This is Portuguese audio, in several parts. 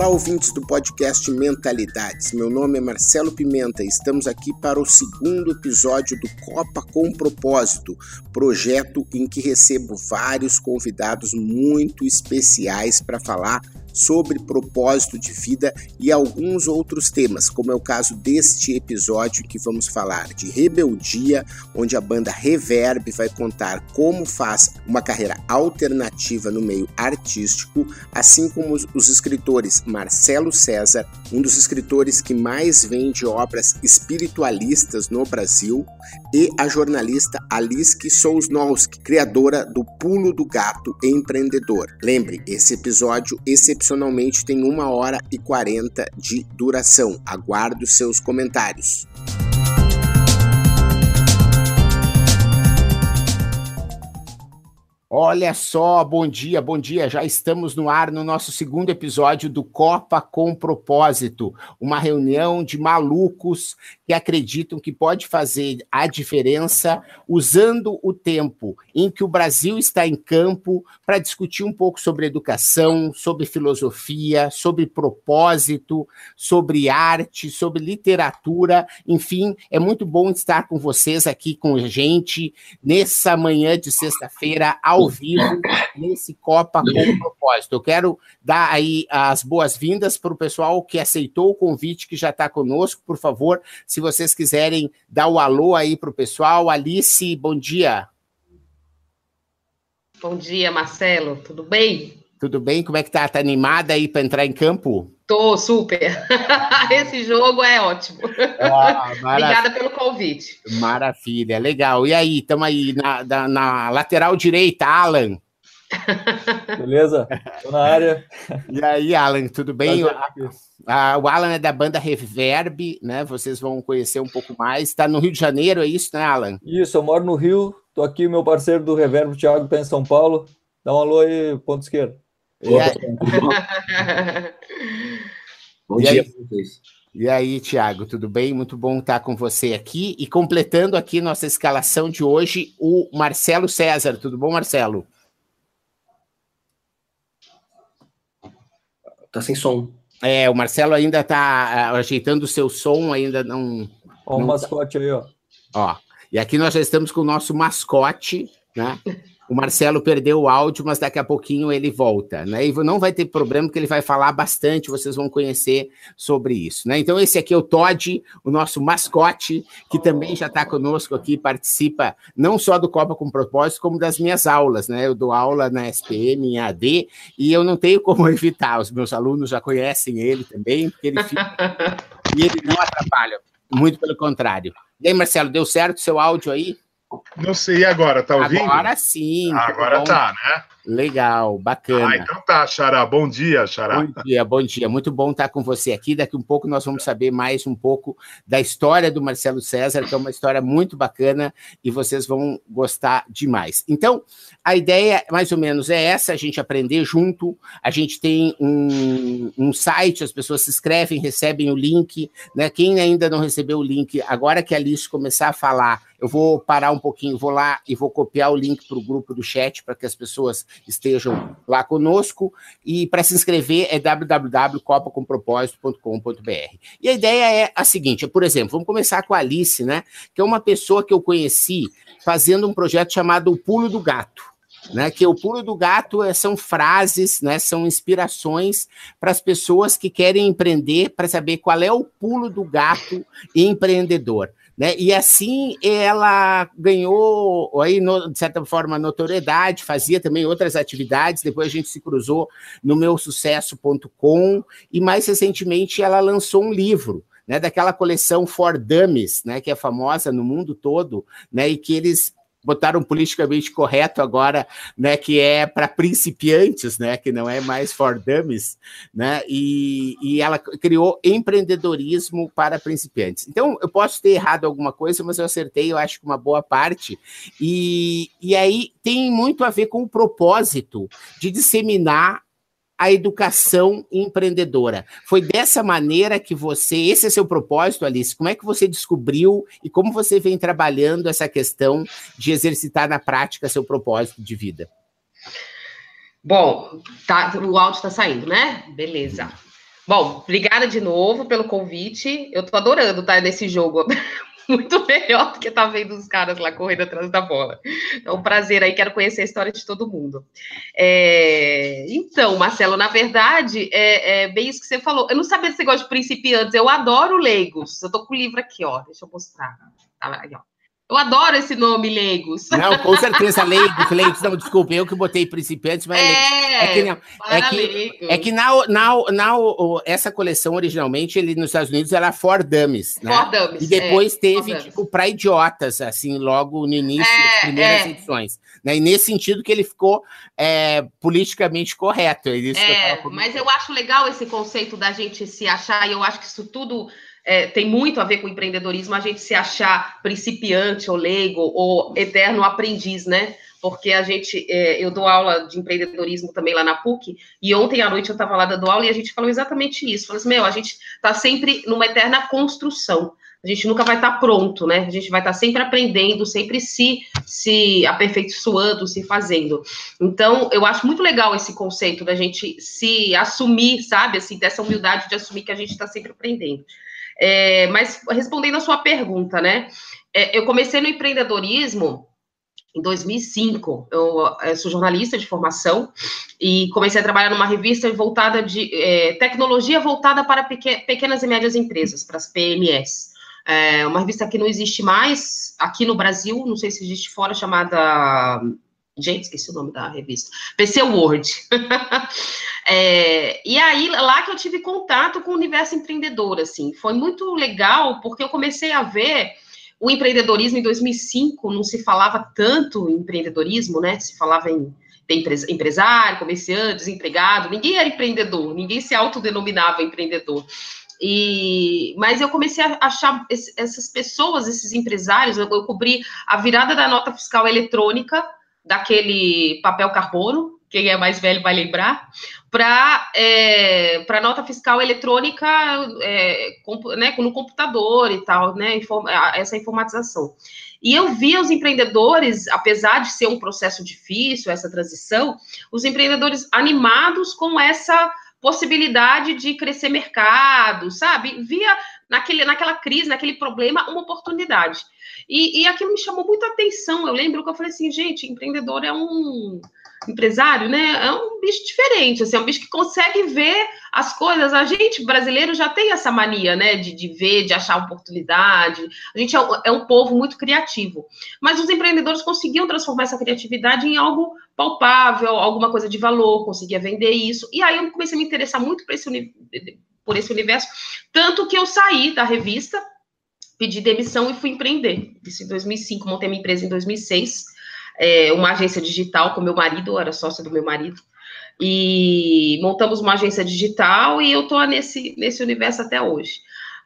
Olá, ouvintes do podcast Mentalidades. Meu nome é Marcelo Pimenta e estamos aqui para o segundo episódio do Copa com Propósito, projeto em que recebo vários convidados muito especiais para falar sobre propósito de vida e alguns outros temas, como é o caso deste episódio que vamos falar de rebeldia, onde a banda Reverb vai contar como faz uma carreira alternativa no meio artístico, assim como os escritores Marcelo César, um dos escritores que mais vende obras espiritualistas no Brasil, e a jornalista Alice Sousnowski, criadora do Pulo do Gato Empreendedor. Lembre, esse episódio excepcional excepcionalmente tem uma hora e 40 de duração. Aguardo seus comentários. Olha só, bom dia, bom dia. Já estamos no ar no nosso segundo episódio do Copa com Propósito, uma reunião de malucos que acreditam que pode fazer a diferença usando o tempo em que o Brasil está em campo para discutir um pouco sobre educação, sobre filosofia, sobre propósito, sobre arte, sobre literatura. Enfim, é muito bom estar com vocês aqui com a gente nessa manhã de sexta-feira ao vivo nesse Copa com propósito. Eu quero dar aí as boas-vindas para o pessoal que aceitou o convite, que já está conosco. Por favor, se vocês quiserem dar o alô aí para o pessoal. Alice, bom dia. Bom dia, Marcelo. Tudo bem? Tudo bem? Como é que tá? Tá animada aí para entrar em campo? Tô super. Esse jogo é ótimo. Ah, Obrigada pelo convite. Maravilha, legal. E aí, estamos aí na, na, na, lateral direita, Alan. Beleza? Tô na área. E aí, Alan, tudo bem? Ah, o Alan é da banda Reverb, né? Vocês vão conhecer um pouco mais. Está no Rio de Janeiro, é isso, né, Alan? Isso, eu moro no Rio. Tô aqui, meu parceiro do Reverb, o Thiago, está em São Paulo. Dá um alô aí, ponto esquerdo. E aí... Bom dia para vocês. E aí, Tiago, tudo bem? Muito bom estar com você aqui. E completando aqui nossa escalação de hoje, o Marcelo César. Tudo bom, Marcelo? Tá sem som. É, o Marcelo ainda está uh, ajeitando o seu som, ainda não. Ó, o mascote aí, ó. Ó, e aqui nós já estamos com o nosso mascote, né? O Marcelo perdeu o áudio, mas daqui a pouquinho ele volta, né? E não vai ter problema, porque ele vai falar bastante, vocês vão conhecer sobre isso, né? Então, esse aqui é o Todd, o nosso mascote, que também já está conosco aqui, participa não só do Copa com Propósito, como das minhas aulas, né? Eu dou aula na SPM, em AD, e eu não tenho como evitar, os meus alunos já conhecem ele também, porque ele fica. e ele não atrapalha, muito pelo contrário. E aí, Marcelo, deu certo seu áudio aí? Não sei, e agora? Tá ouvindo? Agora sim. agora tá, né? Legal, bacana. Ah, então tá, Xará. Bom dia, Xará. Bom dia, bom dia. Muito bom estar com você aqui. Daqui um pouco nós vamos saber mais um pouco da história do Marcelo César, que é uma história muito bacana e vocês vão gostar demais. Então, a ideia mais ou menos é essa: a gente aprender junto. A gente tem um, um site, as pessoas se inscrevem, recebem o link. Né? Quem ainda não recebeu o link, agora que a Alice começar a falar, eu vou parar um pouquinho, vou lá e vou copiar o link para o grupo do chat para que as pessoas estejam lá conosco. E para se inscrever é www.copacompropósito.com.br. E a ideia é a seguinte: por exemplo, vamos começar com a Alice, né? Que é uma pessoa que eu conheci fazendo um projeto chamado O Pulo do Gato. Né, que o pulo do gato é, são frases, né, são inspirações para as pessoas que querem empreender, para saber qual é o pulo do gato empreendedor. Né? E assim ela ganhou, aí, no, de certa forma, notoriedade, fazia também outras atividades. Depois a gente se cruzou no meu sucesso.com e mais recentemente ela lançou um livro. Né, daquela coleção For Dummies, né, que é famosa no mundo todo, né, e que eles botaram politicamente correto agora, né, que é para principiantes, né, que não é mais for dummies, né, e, e ela criou empreendedorismo para principiantes. Então, eu posso ter errado alguma coisa, mas eu acertei, eu acho que uma boa parte, e, e aí tem muito a ver com o propósito de disseminar a educação empreendedora. Foi dessa maneira que você, esse é seu propósito, Alice, como é que você descobriu e como você vem trabalhando essa questão de exercitar na prática seu propósito de vida? Bom, tá, o áudio está saindo, né? Beleza. Bom, obrigada de novo pelo convite. Eu tô adorando estar nesse jogo. Muito melhor do que estar tá vendo os caras lá correndo atrás da bola. É um prazer aí, quero conhecer a história de todo mundo. É... Então, Marcelo, na verdade, é, é, bem isso que você falou. Eu não sabia se você gosta de principiantes, eu adoro leigos. Eu tô com o livro aqui, ó. Deixa eu mostrar. Tá aí, ó. Eu adoro esse nome, leigos. Não, com certeza, leigos, leigos. Não, desculpa, eu que botei principiantes, mas é, é que, não, é que, é que na, na, na, essa coleção, originalmente, ele nos Estados Unidos era For Dummies, né? For Dummies, E depois é, teve, tipo, para idiotas, assim, logo no início, é, das primeiras é. edições. Né? E nesse sentido que ele ficou é, politicamente correto. É, eu mas eu acho legal esse conceito da gente se achar, e eu acho que isso tudo é, tem muito a ver com empreendedorismo, a gente se achar principiante ou leigo ou eterno aprendiz, né? Porque a gente, é, eu dou aula de empreendedorismo também lá na PUC, e ontem à noite eu estava lá dando aula e a gente falou exatamente isso. Falou assim, meu, a gente está sempre numa eterna construção. A gente nunca vai estar tá pronto, né? A gente vai estar tá sempre aprendendo, sempre se, se aperfeiçoando, se fazendo. Então, eu acho muito legal esse conceito da gente se assumir, sabe? Assim, dessa humildade de assumir que a gente está sempre aprendendo. É, mas respondendo a sua pergunta, né? É, eu comecei no empreendedorismo em 2005. Eu, eu, sou jornalista de formação e comecei a trabalhar numa revista voltada de é, tecnologia voltada para pequenas e médias empresas, para as PMS. É uma revista que não existe mais aqui no Brasil, não sei se existe fora, chamada Gente, esqueci o nome da revista. PC World. é, e aí, lá que eu tive contato com o universo empreendedor, assim. Foi muito legal, porque eu comecei a ver o empreendedorismo em 2005, não se falava tanto em empreendedorismo, né? Se falava em empresário, comerciante, desempregado, ninguém era empreendedor, ninguém se autodenominava empreendedor. E, mas eu comecei a achar essas pessoas, esses empresários, eu, eu cobri a virada da nota fiscal eletrônica daquele papel carbono, quem é mais velho vai lembrar, para é, para nota fiscal eletrônica é, né, no computador e tal, né, essa informatização. E eu via os empreendedores, apesar de ser um processo difícil, essa transição, os empreendedores animados com essa possibilidade de crescer mercado, sabe? Via naquele, naquela crise, naquele problema, uma oportunidade. E, e aquilo me chamou muita atenção. Eu lembro que eu falei assim, gente, empreendedor é um empresário, né? É um bicho diferente, assim, é um bicho que consegue ver as coisas. A gente, brasileiro, já tem essa mania, né? De, de ver, de achar oportunidade. A gente é, é um povo muito criativo. Mas os empreendedores conseguiam transformar essa criatividade em algo palpável, alguma coisa de valor, conseguia vender isso. E aí eu comecei a me interessar muito por esse, por esse universo, tanto que eu saí da revista pedi demissão e fui empreender. Isso em 2005, montei minha empresa em 2006, é, uma agência digital com meu marido, era sócia do meu marido, e montamos uma agência digital e eu tô nesse, nesse universo até hoje.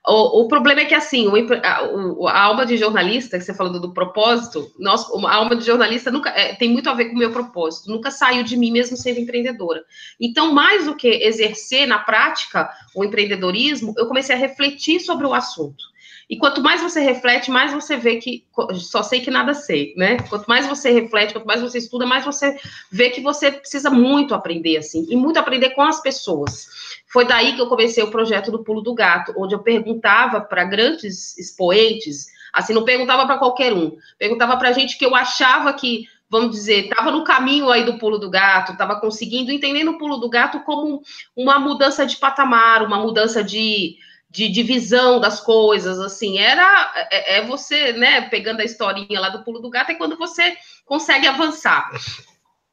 O, o problema é que, assim, o, a, alma de jornalista, que você falou do, do propósito, nós, a alma de jornalista nunca é, tem muito a ver com o meu propósito, nunca saiu de mim mesmo sendo empreendedora. Então, mais do que exercer na prática o empreendedorismo, eu comecei a refletir sobre o assunto. E quanto mais você reflete, mais você vê que só sei que nada sei, né? Quanto mais você reflete, quanto mais você estuda, mais você vê que você precisa muito aprender, assim, e muito aprender com as pessoas. Foi daí que eu comecei o projeto do Pulo do Gato, onde eu perguntava para grandes expoentes, assim, não perguntava para qualquer um, perguntava para gente que eu achava que vamos dizer, estava no caminho aí do pulo do gato, estava conseguindo, entendendo o pulo do gato como uma mudança de patamar, uma mudança de, de divisão das coisas, assim, era é, é, você, né, pegando a historinha lá do pulo do gato, é quando você consegue avançar.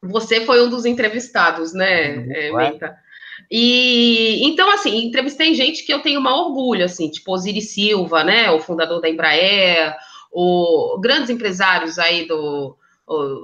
Você foi um dos entrevistados, né, uhum. é, Menta? E então, assim, entrevistei gente que eu tenho um orgulho, assim, tipo Osiris Silva, né, o fundador da Embraer, o grandes empresários aí do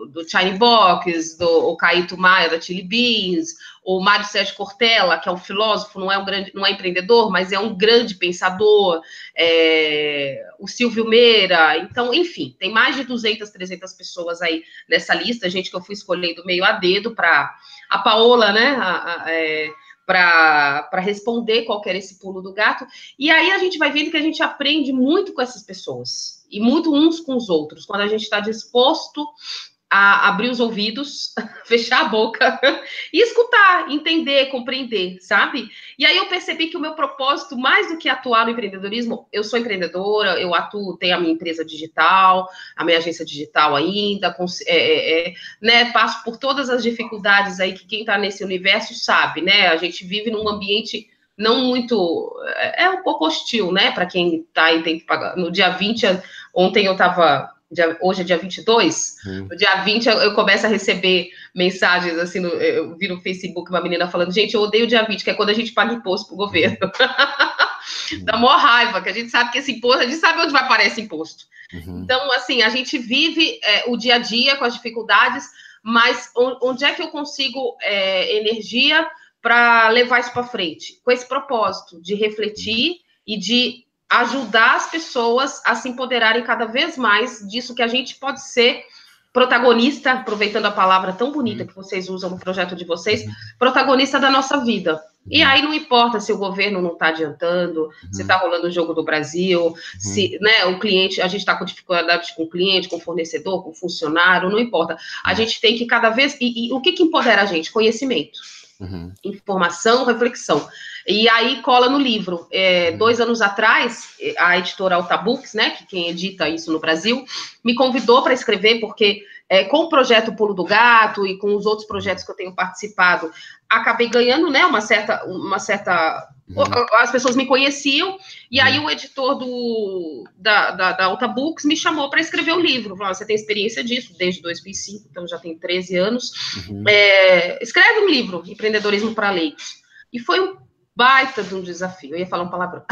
do China Box, do o Caíto Maia da Chili Beans, o Mário Sérgio Cortella, que é um filósofo, não é um grande, não é empreendedor, mas é um grande pensador, é, o Silvio Meira, então, enfim, tem mais de 200, 300 pessoas aí nessa lista, gente que eu fui escolhendo meio a dedo para a Paola, né, a, a, é, para responder qual era esse pulo do gato. E aí a gente vai vendo que a gente aprende muito com essas pessoas e muito uns com os outros, quando a gente está disposto a abrir os ouvidos, fechar a boca e escutar, entender, compreender, sabe? E aí eu percebi que o meu propósito, mais do que atuar no empreendedorismo, eu sou empreendedora, eu atuo, tenho a minha empresa digital, a minha agência digital ainda, é, é, é, né, passo por todas as dificuldades aí que quem está nesse universo sabe, né? A gente vive num ambiente não muito. É, é um pouco hostil, né? Para quem está e tem que pagar. No dia 20, ontem eu estava dia, hoje é dia 22, hum. no dia 20 eu, eu, começo a receber mensagens assim, no, eu vi no Facebook uma menina falando, gente, eu odeio o dia 20, que é quando a gente paga imposto pro governo. Hum. Dá maior raiva, que a gente sabe que esse imposto, a gente sabe onde vai parar esse imposto. Uhum. Então, assim, a gente vive é, o dia a dia com as dificuldades, mas onde é que eu consigo é, energia para levar isso para frente? Com esse propósito de refletir e de ajudar as pessoas a se empoderarem cada vez mais disso que a gente pode ser protagonista, aproveitando a palavra tão bonita uhum. que vocês usam no projeto de vocês, uhum. protagonista da nossa vida. E uhum. aí não importa se o governo não está adiantando, se está rolando o jogo do Brasil, se né, o cliente, a gente está com dificuldades com o cliente, com o fornecedor, com o funcionário, não importa. A gente tem que cada vez. E, e o que, que empodera a gente? Conhecimento. Uhum. Informação, reflexão. E aí cola no livro. É, uhum. dois anos atrás, a editora Altabooks, né, que quem edita isso no Brasil, me convidou para escrever, porque é, com o projeto Pulo do Gato e com os outros projetos que eu tenho participado, acabei ganhando né, uma certa. Uma certa uhum. As pessoas me conheciam, e aí uhum. o editor do, da, da, da Alta Books me chamou para escrever o livro. Falou, você tem experiência disso desde 2005, então já tem 13 anos. Uhum. É, escreve um livro, Empreendedorismo para Leigos. E foi um baita de um desafio. Eu ia falar um palavrão.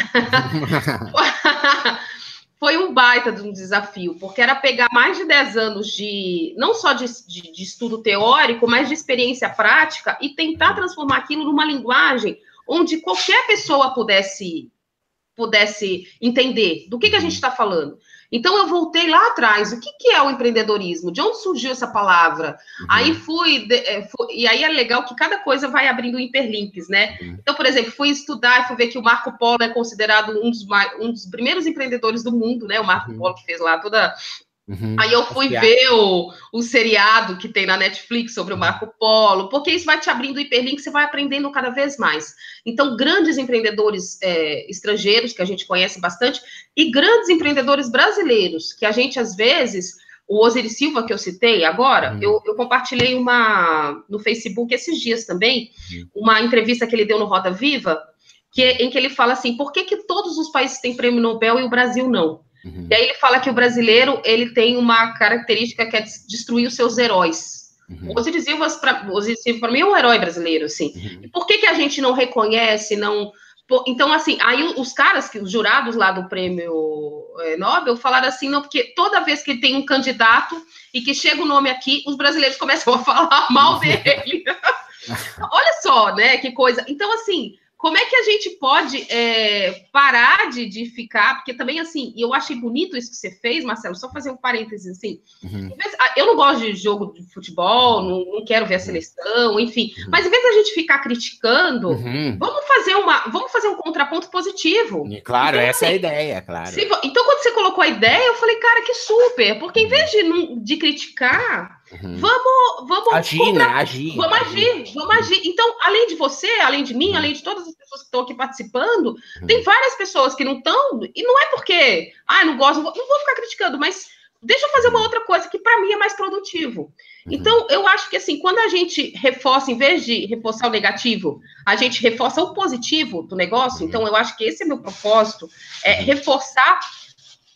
foi um baita de um desafio, porque era pegar mais de 10 anos de, não só de, de, de, estudo teórico, mas de experiência prática e tentar transformar aquilo numa linguagem onde qualquer pessoa pudesse pudesse entender do que, que a gente está falando. Então eu voltei lá atrás. O que, que é o empreendedorismo? De onde surgiu essa palavra? Uhum. Aí fui, é, fui, E aí é legal que cada coisa vai abrindo hiperlinks, né? Uhum. Então, por exemplo, fui estudar e fui ver que o Marco Polo é considerado um dos, um dos primeiros empreendedores do mundo, né? O Marco uhum. Polo que fez lá toda Uhum, Aí eu fui ver o, o seriado que tem na Netflix sobre o Marco Polo, porque isso vai te abrindo hiperlink, você vai aprendendo cada vez mais. Então, grandes empreendedores é, estrangeiros, que a gente conhece bastante, e grandes empreendedores brasileiros, que a gente, às vezes, o Osiris Silva, que eu citei agora, uhum. eu, eu, compartilhei uma no Facebook esses dias também, uhum. uma entrevista que ele deu no Roda Viva, que, em que ele fala assim: por que, que todos os países têm prêmio Nobel e o Brasil não? Uhum. E aí ele fala que o brasileiro ele tem uma característica que é destruir os seus heróis. Uhum. O Osiris para mim, é um herói brasileiro, assim. Uhum. E por que, que a gente não reconhece, não... Então, assim, aí os caras, os jurados lá do prêmio é, Nobel, falaram assim, não, porque toda vez que tem um candidato e que chega o nome aqui, os brasileiros começam a falar mal dele. Olha só, né, que coisa. Então, assim, como é que a gente pode é, parar de, de ficar? Porque também, assim, eu achei bonito isso que você fez, Marcelo, só fazer um parênteses assim. Uhum. Ah, eu não gosto de jogo de futebol, não, não quero ver a seleção, enfim. Uhum. Mas em vez da gente ficar criticando, uhum. vamos fazer uma, vamos fazer um contraponto positivo. E, claro, então, essa assim, é a assim, ideia, claro. Se, então, quando você colocou a ideia, eu falei, cara, que super, porque em vez de, de criticar, Uhum. Vamos, vamos agir, né? Agir. Vamos agir. agir, vamos agir. Então, além de você, além de mim, uhum. além de todas as pessoas que estão aqui participando, uhum. tem várias pessoas que não estão, e não é porque, ah, não gosto, não vou, não vou ficar criticando, mas deixa eu fazer uma uhum. outra coisa que para mim é mais produtivo. Uhum. Então, eu acho que assim, quando a gente reforça, em vez de reforçar o negativo, a gente reforça o positivo do negócio. Uhum. Então, eu acho que esse é meu propósito, é reforçar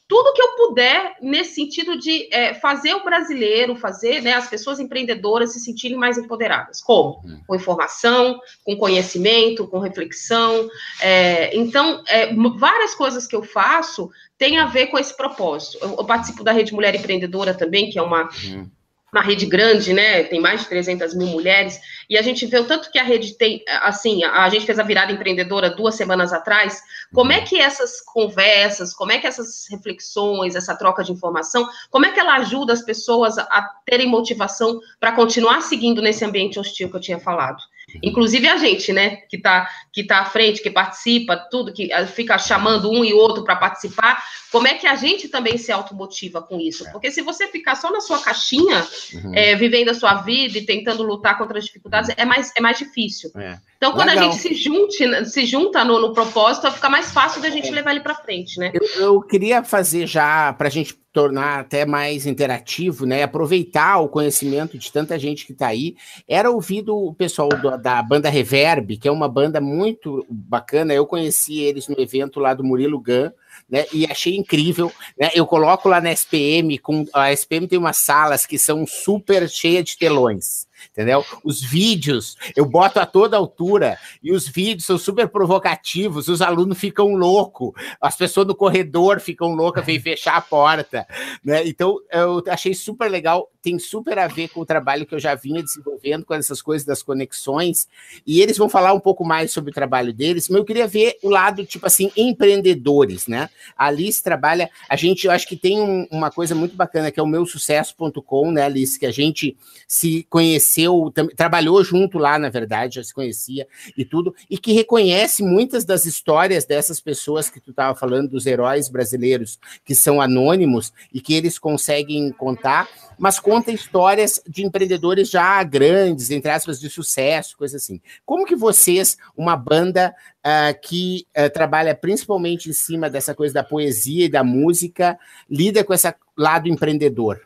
tudo que eu puder nesse sentido de é, fazer o brasileiro, fazer né, as pessoas empreendedoras se sentirem mais empoderadas. Como? Uhum. Com informação, com conhecimento, com reflexão. É, então, é, várias coisas que eu faço têm a ver com esse propósito. Eu, eu participo da Rede Mulher Empreendedora também, que é uma. Uhum uma rede grande, né? Tem mais de 300 mil mulheres, e a gente vê o tanto que a rede tem, assim, a, gente fez a virada empreendedora duas semanas atrás. Como é que essas conversas, como é que essas reflexões, essa troca de informação, como é que ela ajuda as pessoas a, terem motivação para continuar seguindo nesse ambiente hostil que eu tinha falado? Inclusive a gente, né, que está que tá à frente, que participa, tudo, que ah, fica chamando um e outro para participar, como é que a gente também se automotiva com isso? É. Porque se você ficar só na sua caixinha, uhum. é, vivendo a sua vida e tentando lutar contra as dificuldades, é mais, é mais difícil. É. Então, quando Legal. a gente se, junte, se junta no, no propósito, fica mais fácil da gente levar ele para frente, né? Eu, eu queria fazer já, para a gente tornar até mais interativo, né? Aproveitar o conhecimento de tanta gente que está aí. Era ouvido o pessoal do, da banda Reverb, que é uma banda muito bacana. Eu conheci eles no evento lá do Murilo Gun, né? E achei incrível. Né? Eu coloco lá na SPM, com a SPM tem umas salas que são super cheias de telões entendeu? Os vídeos eu boto a toda altura e os vídeos são super provocativos, os alunos ficam loucos, as pessoas no corredor ficam loucas, vêm fechar a porta, né? Então eu achei super legal, tem super a ver com o trabalho que eu já vinha desenvolvendo com essas coisas das conexões, e eles vão falar um pouco mais sobre o trabalho deles, mas eu queria ver o lado, tipo assim, empreendedores, né? A Alice trabalha, a gente, eu acho que tem um, uma coisa muito bacana que é o meu sucesso.com, né, Alice, que a gente se conhece conheceu, trabalhou junto lá, na verdade, já se conhecia e tudo, e que reconhece muitas das histórias dessas pessoas que tu estava falando, dos heróis brasileiros, que são anônimos e que eles conseguem contar, mas conta histórias de empreendedores já grandes, entre aspas, de sucesso, coisa assim. Como que vocês, uma banda uh, que uh, trabalha principalmente em cima dessa coisa da poesia e da música, lida com esse lado empreendedor?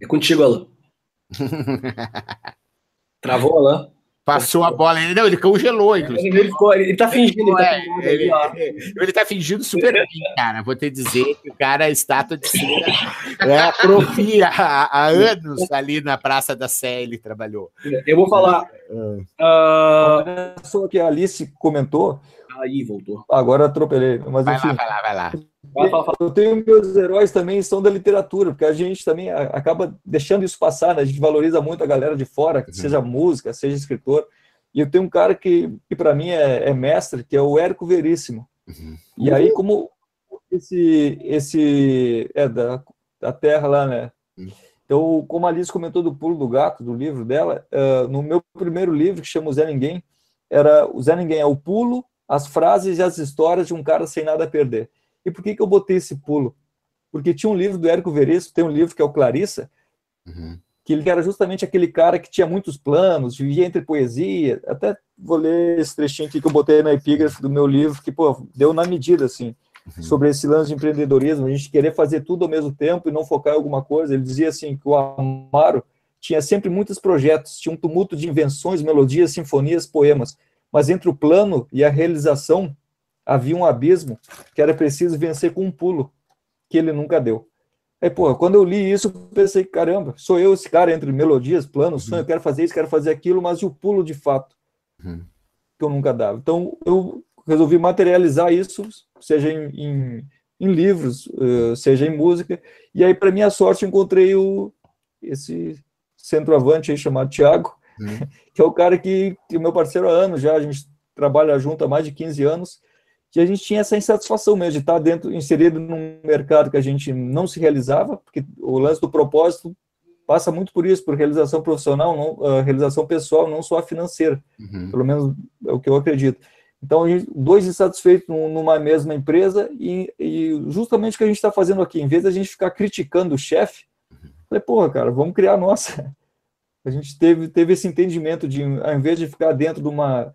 É contigo, Alan. Travou Alain? Passou a bola. Não, ele congelou, inclusive. Ele, ficou, ele tá fingindo. É, ele, tá ele, ele, tá fingindo super bem, cara. Vou te dizer que o cara é estátua de cera. É, atrofia há, há, anos ali na Praça da Sé, ele trabalhou. Eu vou falar. Uh, a pessoa que a Alice comentou. Aí, voltou. Agora atropelei. Mas, vai enfim, lá, vai lá, vai lá. Eu tenho meus heróis também são da literatura, porque a gente também acaba deixando isso passar, né? A gente valoriza muito a galera de fora, uhum. seja música, seja escritor. E eu tenho um cara que, que para mim é, é, mestre, que é o Érico Veríssimo. Uhum. E aí, como esse, esse é da, da terra lá, né? Uhum. Então, como a Alice comentou do pulo do gato, do livro dela, uh, no meu primeiro livro, que chama o Zé Ninguém, era o Zé Ninguém é o pulo, as frases e as histórias de um cara sem nada a perder. E por que, que eu botei esse pulo? Porque tinha um livro do Érico Veríssimo, tem um livro que é o Clarissa, uhum. que ele era justamente aquele cara que tinha muitos planos, vivia entre poesia. Até vou ler esse trechinho aqui que eu botei na epígrafe do meu livro, que pô, deu na medida, assim, uhum. sobre esse lance de empreendedorismo, a gente querer fazer tudo ao mesmo tempo e não focar em alguma coisa. Ele dizia assim que o Amaro tinha sempre muitos projetos, tinha um tumulto de invenções, melodias, sinfonias, poemas, mas entre o plano e a realização havia um abismo que era preciso vencer com um pulo, que ele nunca deu. Aí, pô, quando eu li isso, pensei, caramba, sou eu esse cara entre melodias, planos, sonho, eu quero fazer isso, quero fazer aquilo, mas e o pulo de fato, uhum. que eu nunca dava. Então, eu resolvi materializar isso, seja em, em, em livros, uh, seja em música, e aí, para minha sorte, encontrei o, esse centroavante aí chamado Thiago, uhum. que é o cara que, que meu parceiro há anos já, a gente trabalha junto há mais de 15 anos, que a gente tinha essa insatisfação mesmo de estar dentro, inserido num mercado que a gente não se realizava, porque o lance do propósito passa muito por isso, por realização profissional, não, uh, realização pessoal, não só a financeira, uhum. pelo menos é o que eu acredito. Então, gente, dois insatisfeitos numa mesma empresa e, e justamente o que a gente está fazendo aqui, em vez da gente ficar criticando o chefe, uhum. falei, porra, cara, vamos criar a nossa. A gente teve, teve esse entendimento de, ao invés de ficar dentro de uma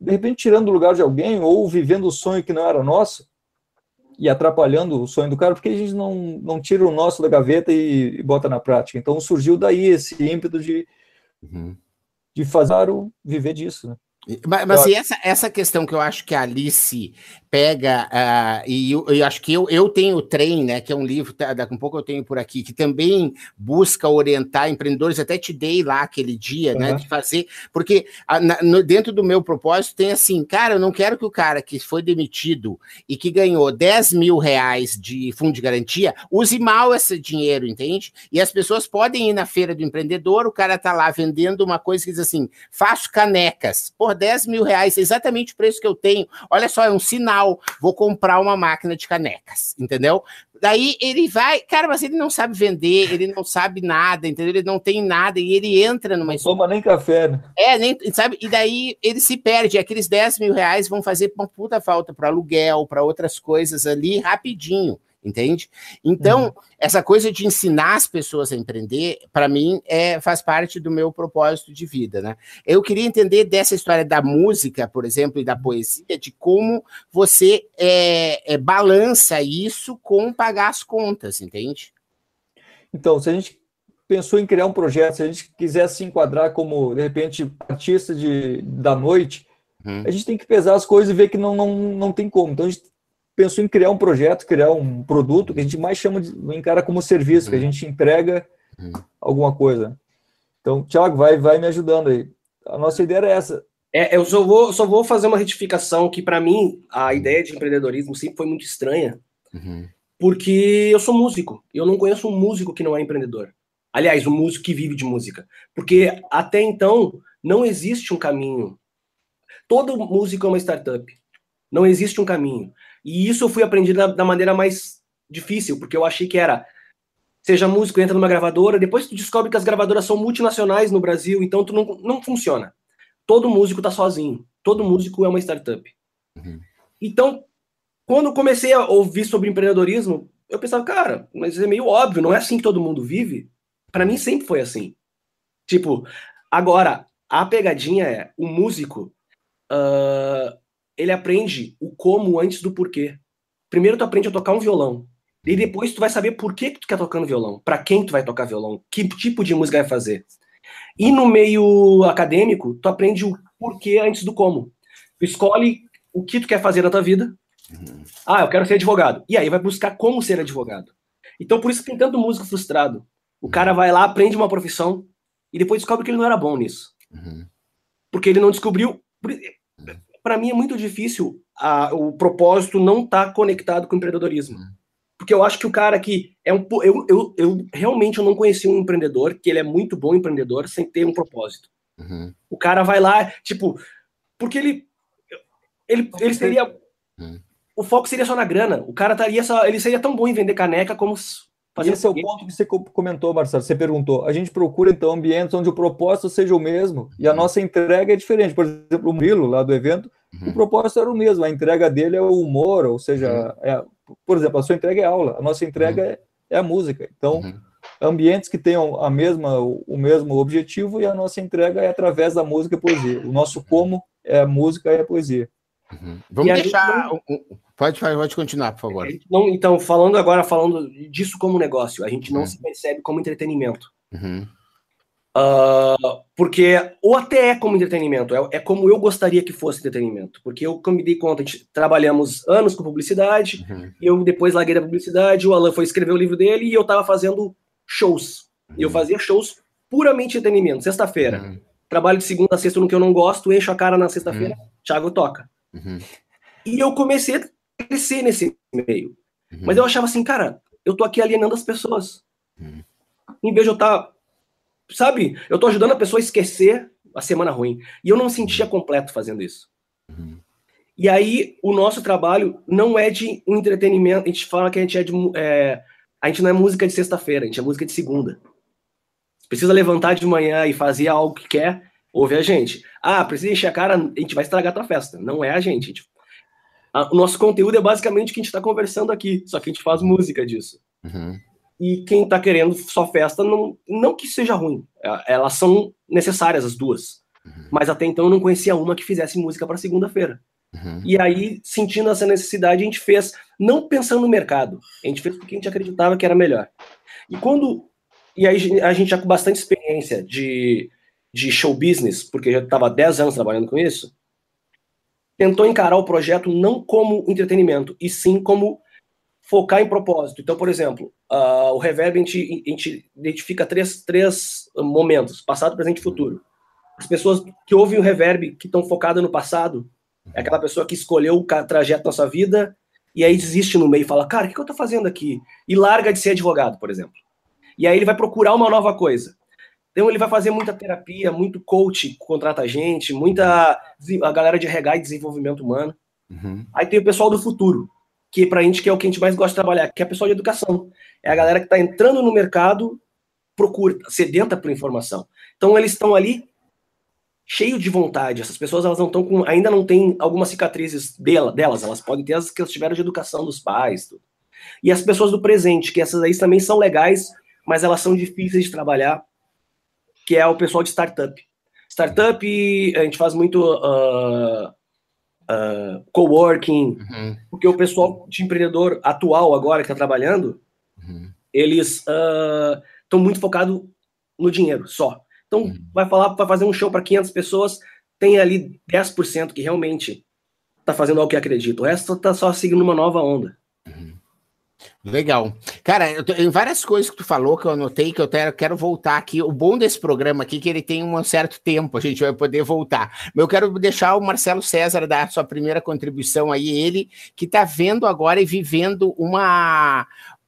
de repente tirando o lugar de alguém ou vivendo o sonho que não era nosso e atrapalhando o sonho do cara, porque a gente não, não tira o nosso da gaveta e, e bota na prática. Então surgiu daí esse ímpeto de, uhum. de fazer o viver disso. Né? Mas, mas essa, essa questão que eu acho que a Alice pega, uh, e eu, eu, acho que eu, eu tenho o Trem, né, que é um livro, tá, daqui a um pouco eu tenho por aqui, que também busca orientar empreendedores, até te dei lá aquele dia, uhum. né, de fazer, porque a, na, no, dentro do meu propósito tem assim, cara, eu não quero que o cara que foi demitido e que ganhou 10 mil reais de fundo de garantia use mal esse dinheiro, entende? E as pessoas podem ir na feira do empreendedor, o cara tá lá vendendo uma coisa que diz assim, faço canecas. Porra, 10 mil reais, é exatamente o preço que eu tenho. Olha só, é um sinal. Vou comprar uma máquina de canecas, entendeu? Daí ele vai, cara, mas ele não sabe vender, ele não sabe nada, entendeu? Ele não tem nada e ele entra numa Não toma nem café, né? É, nem, sabe? E daí ele se perde. Aqueles 10 mil reais vão fazer uma puta falta para aluguel, para outras coisas ali rapidinho entende? Então, uhum. essa coisa de ensinar as pessoas a empreender, para mim, é, faz parte do meu propósito de vida, né? Eu queria entender dessa história da música, por exemplo, e da poesia, de como você é, é, balança isso com pagar as contas, entende? Então, se a gente pensou em criar um projeto, se a gente quiser se enquadrar como, de repente, artista de, da noite, uhum. a gente tem que pesar as coisas e ver que não, não, não tem como. Então, a gente pensou em criar um projeto, criar um produto que a gente mais chama de encara como serviço, que a uhum. gente entrega uhum. alguma coisa. Então, Thiago, vai, vai me ajudando aí. A nossa ideia era essa. É, eu só vou, só vou fazer uma retificação que, para mim, a ideia de empreendedorismo sempre foi muito estranha, uhum. porque eu sou músico. Eu não conheço um músico que não é empreendedor. Aliás, um músico que vive de música. Porque até então não existe um caminho. Todo músico é uma startup. Não existe um caminho. E isso eu fui aprendendo da, da maneira mais difícil, porque eu achei que era seja músico, entra numa gravadora, depois tu descobre que as gravadoras são multinacionais no Brasil, então tu não, não funciona. Todo músico tá sozinho, todo músico é uma startup. Uhum. Então, quando comecei a ouvir sobre empreendedorismo, eu pensava, cara, mas é meio óbvio, não é assim que todo mundo vive? Para mim sempre foi assim. Tipo, agora, a pegadinha é, o músico, uh, ele aprende o como antes do porquê. Primeiro tu aprende a tocar um violão. E depois tu vai saber por que, que tu quer tocando violão, para quem tu vai tocar violão, que tipo de música vai fazer. E no meio acadêmico, tu aprende o porquê antes do como. Tu escolhe o que tu quer fazer na tua vida. Ah, eu quero ser advogado. E aí vai buscar como ser advogado. Então por isso que tem tanto músico frustrado. O cara vai lá, aprende uma profissão e depois descobre que ele não era bom nisso. Uhum. Porque ele não descobriu para mim é muito difícil a, o propósito não estar tá conectado com o empreendedorismo. Uhum. Porque eu acho que o cara que é um. Eu, eu, eu realmente eu não conheci um empreendedor que ele é muito bom empreendedor sem ter um propósito. Uhum. O cara vai lá, tipo, porque ele. Ele, ele seria. Uhum. O foco seria só na grana. O cara estaria só. Ele seria tão bom em vender caneca como Fazer Esse é o ponto que você comentou, Marcelo. Você perguntou. A gente procura, então, ambientes onde o propósito seja o mesmo e a uhum. nossa entrega é diferente. Por exemplo, o Milo, lá do evento, uhum. o propósito era o mesmo. A entrega dele é o humor, ou seja, uhum. é, por exemplo, a sua entrega é aula, a nossa entrega uhum. é, é, a música. Então, uhum. ambientes que tenham a mesma, o mesmo objetivo e a nossa entrega é através da música e poesia. O nosso como é a música e a poesia. Uhum. Vamos e deixar. Pode, pode continuar, por favor. Não, então, falando agora, falando disso como negócio, a gente não uhum. se percebe como entretenimento. Uhum. Uh, porque, ou até é como entretenimento, é, é, como eu gostaria que fosse entretenimento. Porque eu, como me dei conta, a gente trabalhamos anos com publicidade, uhum. e eu depois larguei da publicidade, o Alan foi escrever o livro dele e eu tava fazendo shows. Uhum. Eu fazia shows puramente entretenimento. Sexta-feira, uhum. trabalho de segunda a sexta no que eu não gosto, encho a cara na sexta-feira, uhum. Thiago toca. Uhum. E eu comecei crescer nesse meio. Uhum. Mas eu achava assim, cara, eu tô aqui alienando as pessoas. Uhum. Em vez de eu estar. Tá, sabe? Eu tô ajudando a pessoa a esquecer a semana ruim. E eu não me sentia completo fazendo isso. Uhum. E aí, o nosso trabalho não é de entretenimento. A gente fala que a gente é de. É, a gente não é música de sexta-feira, a gente é música de segunda. Precisa levantar de manhã e fazer algo que quer, ouve a gente. Ah, precisa encher a cara, a gente vai estragar a tua festa. Não é a gente. A gente o nosso conteúdo é basicamente o que a gente está conversando aqui, só que a gente faz música disso. Uhum. E quem está querendo só festa, não, não que seja ruim, é, elas são necessárias as duas. Uhum. Mas até então eu não conhecia uma que fizesse música para segunda-feira. Uhum. E aí, sentindo essa necessidade, a gente fez, não pensando no mercado, a gente fez porque a gente acreditava que era melhor. E quando. E aí a gente já com bastante experiência de, de show business, porque já estava 10 anos trabalhando com isso, tentou encarar o projeto não como entretenimento, e sim como focar em propósito. Então, por exemplo, uh, o Reverb, a gente, a gente identifica três, três momentos, passado, presente e futuro. As pessoas que ouvem o Reverb, que estão focadas no passado, é aquela pessoa que escolheu o trajeto da sua vida e aí desiste no meio e fala, cara, o que eu estou fazendo aqui? E larga de ser advogado, por exemplo. E aí ele vai procurar uma nova coisa. Então ele vai fazer muita terapia, muito coach, contrata a gente, muita a galera de RH e desenvolvimento humano. Uhum. Aí tem o pessoal do futuro, que pra gente que é o que a gente mais gosta de trabalhar, que é o pessoal de educação. É a galera que está entrando no mercado, procura, sedenta por informação. Então eles estão ali cheio de vontade. Essas pessoas elas não estão com, ainda não têm algumas cicatrizes dela, delas, elas podem ter as que elas tiveram de educação dos pais. Tudo. E as pessoas do presente, que essas aí também são legais, mas elas são difíceis de trabalhar, que é o pessoal de startup. Startup, a gente faz muito uh, uh, coworking, uhum. porque o pessoal de empreendedor atual agora que está trabalhando, uhum. eles estão uh, muito focados no dinheiro só. Então, uhum. vai falar, vai fazer um show para 500 pessoas, tem ali 10% que realmente está fazendo algo que acredita. O resto está só seguindo uma nova onda. Legal. Cara, eu em várias coisas que tu falou que eu anotei que eu quero, voltar aqui. O bom desse programa aqui é que ele tem um certo tempo, a gente vai poder voltar. Mas eu quero deixar o Marcelo César dar sua primeira contribuição aí, ele que está vendo agora e vivendo uma,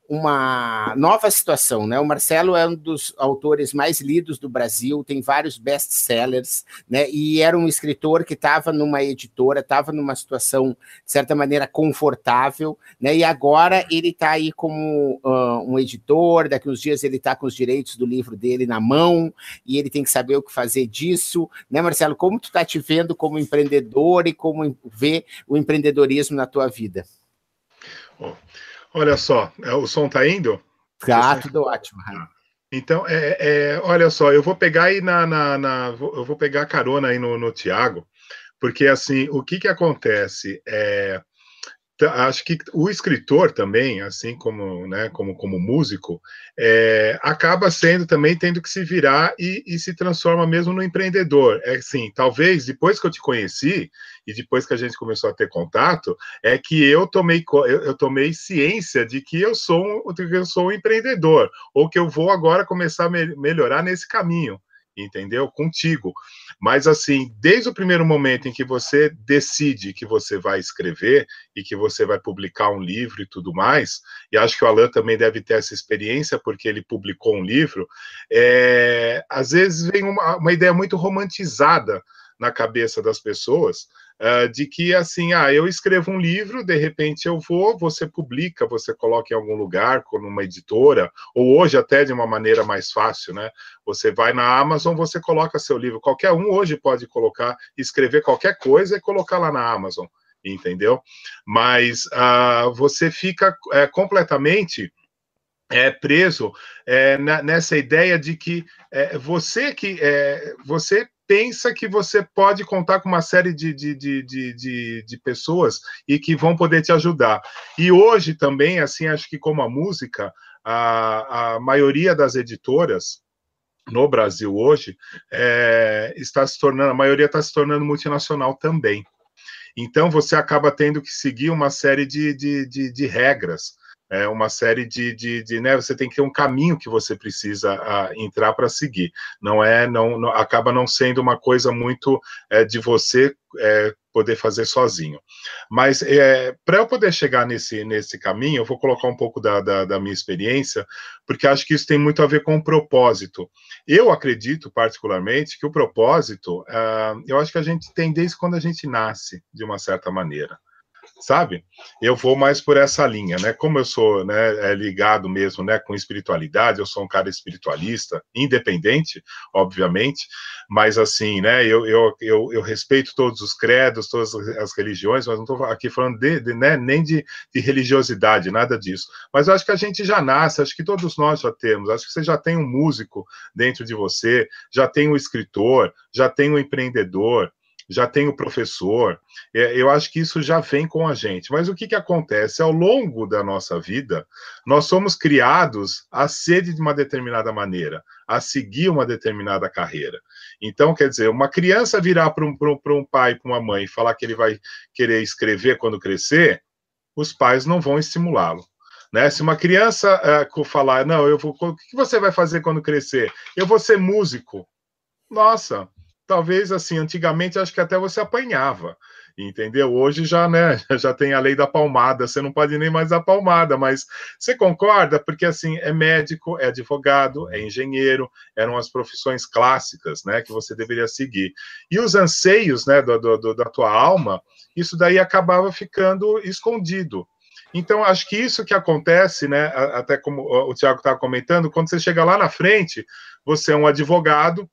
uma nova situação, né? O Marcelo é um dos autores mais lidos do Brasil, tem vários best-sellers, né? E era um escritor que estava numa editora, estava numa situação de certa maneira confortável, né? E agora ele está aí como uh, um editor. Daqui uns dias ele está com os direitos do livro dele na mão e ele tem que saber o que fazer disso, né, Marcelo? Como tu está te vendo como empreendedor e como vê o empreendedorismo na tua vida? Oh. Olha só, é, o som tá indo? Tá, tudo ótimo. Então, é, é, olha só, eu vou pegar aí na, na, na, eu vou pegar carona aí no, no Tiago, porque assim, o que que acontece? É, acho que o escritor também, assim como, né, como, como músico, é, acaba sendo também tendo que se virar e, e, se transforma mesmo no empreendedor. É assim, talvez depois que eu te conheci e depois que a gente começou a ter contato, é que eu tomei eu, eu tomei ciência de que eu sou um, eu sou um empreendedor ou que eu vou agora começar a me, melhorar nesse caminho entendeu? Contigo. Mas, assim, desde o primeiro momento em que você decide que você vai escrever e que você vai publicar um livro e tudo mais, e acho que o Alan também deve ter essa experiência, porque ele publicou um livro, é, às vezes vem uma, uma ideia muito romantizada na cabeça das pessoas uh, de que assim, ah, eu escrevo um livro, de repente eu vou, você publica, você coloca em algum lugar, numa editora, ou hoje até de uma maneira mais fácil, né? Você vai na Amazon, você coloca seu livro. Qualquer um hoje pode colocar, escrever qualquer coisa e colocar lá na Amazon, entendeu? Mas uh, você fica é, completamente é, preso é, na, nessa ideia de que é, você que é, você pensa que você pode contar com uma série de, de, de, de, de, pessoas e que vão poder te ajudar. E hoje também, assim, acho que como a música, a, a maioria das editoras no Brasil hoje é, está se tornando, a maioria está se tornando multinacional também. Então você acaba tendo que seguir uma série de, de, de, de regras é uma série de, de, de, né, você tem que ter um caminho que você precisa a, entrar para seguir. Não é, não, não, acaba não sendo uma coisa muito é, de você é, poder fazer sozinho. Mas é, para eu poder chegar nesse, nesse caminho, eu vou colocar um pouco da, da, da, minha experiência, porque acho que isso tem muito a ver com o propósito. Eu acredito, particularmente, que o propósito, uh, eu acho que a gente tem desde quando a gente nasce, de uma certa maneira sabe? Eu vou mais por essa linha, né? Como eu sou né, é ligado mesmo né, com espiritualidade, eu sou um cara espiritualista, independente, obviamente, mas assim, né, eu, eu, eu, eu respeito todos os credos, todas as religiões, mas não estou aqui falando de, de né, nem de, de religiosidade, nada disso. Mas eu acho que a gente já nasce, acho que todos nós já temos, acho que você já tem um músico dentro de você, já tem um escritor, já tem um empreendedor, já tem o professor. É, eu acho que isso já vem com a gente. Mas o que, que acontece? Ao longo da nossa vida, nós somos criados a ser de uma determinada maneira, a seguir uma determinada carreira. Então, quer dizer, uma criança virar para um, um pai, para uma mãe, e falar que ele vai querer escrever quando crescer, os pais não vão estimulá-lo. Né? Se uma criança uh, falar, não, eu vou, o que você vai fazer quando crescer? Eu vou ser músico. Nossa, talvez assim, antigamente acho que até você apanhava entendeu? Hoje já, né, já tem a lei da palmada, você não pode nem mais dar palmada, mas você concorda? Porque, assim, é médico, é advogado, é engenheiro, eram as profissões clássicas, né, que você deveria seguir. E os anseios, né, do, do, da tua alma, isso daí acabava ficando escondido. Então, acho que isso que acontece, né, até como o Tiago estava comentando, quando você chega lá na frente, você é um advogado,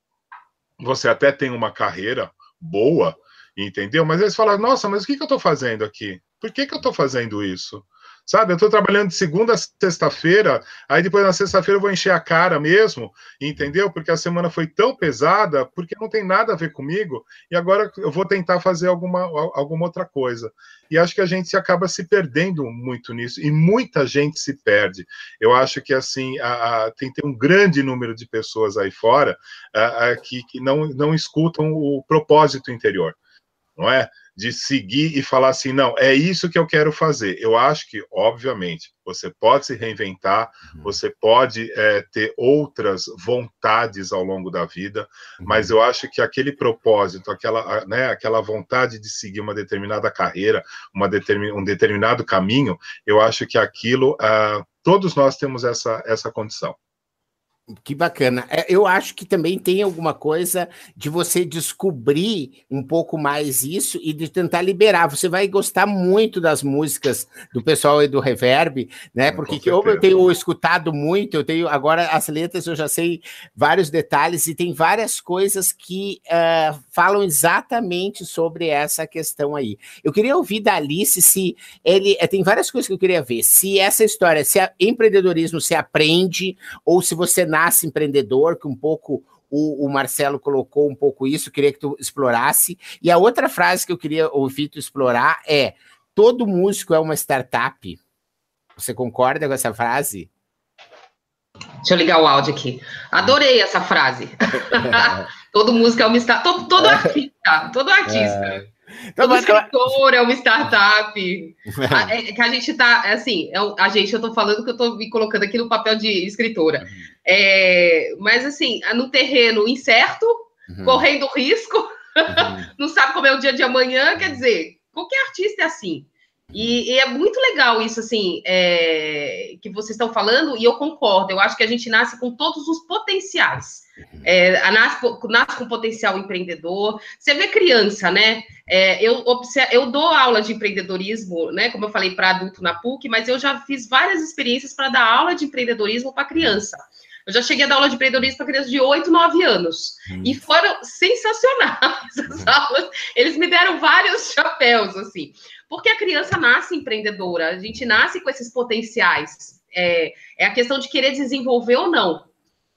você até tem uma carreira boa, entendeu? Mas eles falam, nossa, mas o que, que eu estou fazendo aqui? Por que, que eu estou fazendo isso? Sabe, eu estou trabalhando de segunda a sexta-feira, aí depois na sexta-feira eu vou encher a cara mesmo, entendeu? Porque a semana foi tão pesada, porque não tem nada a ver comigo, e agora eu vou tentar fazer alguma, alguma outra coisa. E acho que a gente acaba se perdendo muito nisso, e muita gente se perde. Eu acho que, assim, a, a, tem, tem um grande número de pessoas aí fora a, que, que não, não escutam o propósito interior não é? De seguir e falar assim, não, é isso que eu quero fazer. Eu acho que, obviamente, você pode se reinventar, uhum. você pode é, ter outras vontades ao longo da vida, uhum. mas eu acho que aquele propósito, aquela, né, aquela vontade de seguir uma determinada carreira, uma determin, um determinado caminho, eu acho que aquilo, uh, todos nós temos essa, essa condição. Que bacana. É, eu acho que também tem alguma coisa de você descobrir um pouco mais isso e de tentar liberar. Você vai gostar muito das músicas do pessoal aí do Reverb, né? Porque que eu, eu tenho escutado muito, eu tenho agora as letras, eu já sei vários detalhes e tem várias coisas que uh, falam exatamente sobre essa questão aí. Eu queria ouvir da Alice se ele. Eh, tem várias coisas que eu queria ver. Se essa história, se empreendedorismo se aprende ou se você nasce empreendedor, que um pouco o, o, Marcelo colocou um pouco isso, queria que tu explorasse. E a outra frase que eu queria ouvir tu explorar é: todo músico é uma startup. Você concorda com essa frase? Deixa eu ligar o áudio aqui. Adorei essa frase. todo músico é uma startup. Todo, todo é. artista, todo artista. É. Então, Todo escritor é uma startup. a, é, que a gente está, assim, é, a gente, eu estou falando que eu estou me colocando aqui no papel de escritora. Uhum. É, mas, assim, no terreno incerto, uhum. correndo risco, uhum. não sabe como é o dia de amanhã, quer dizer, qualquer artista é assim. E, e, é muito legal isso, assim, é, que vocês estão falando, e eu concordo. Eu acho que a gente nasce com todos os potenciais. É, nasce, nasce com potencial empreendedor. Você vê criança, né? É, eu, eu dou aula de empreendedorismo, né? Como eu falei, para adulto na PUC, mas eu já fiz várias experiências para dar aula de empreendedorismo para criança. Eu já cheguei a dar aula de empreendedorismo para crianças de 8, 9 anos. Hum. E foram sensacionais as aulas. Eles me deram vários chapéus, assim. Porque a criança nasce empreendedora, a gente nasce com esses potenciais. É, é a questão de querer desenvolver ou não.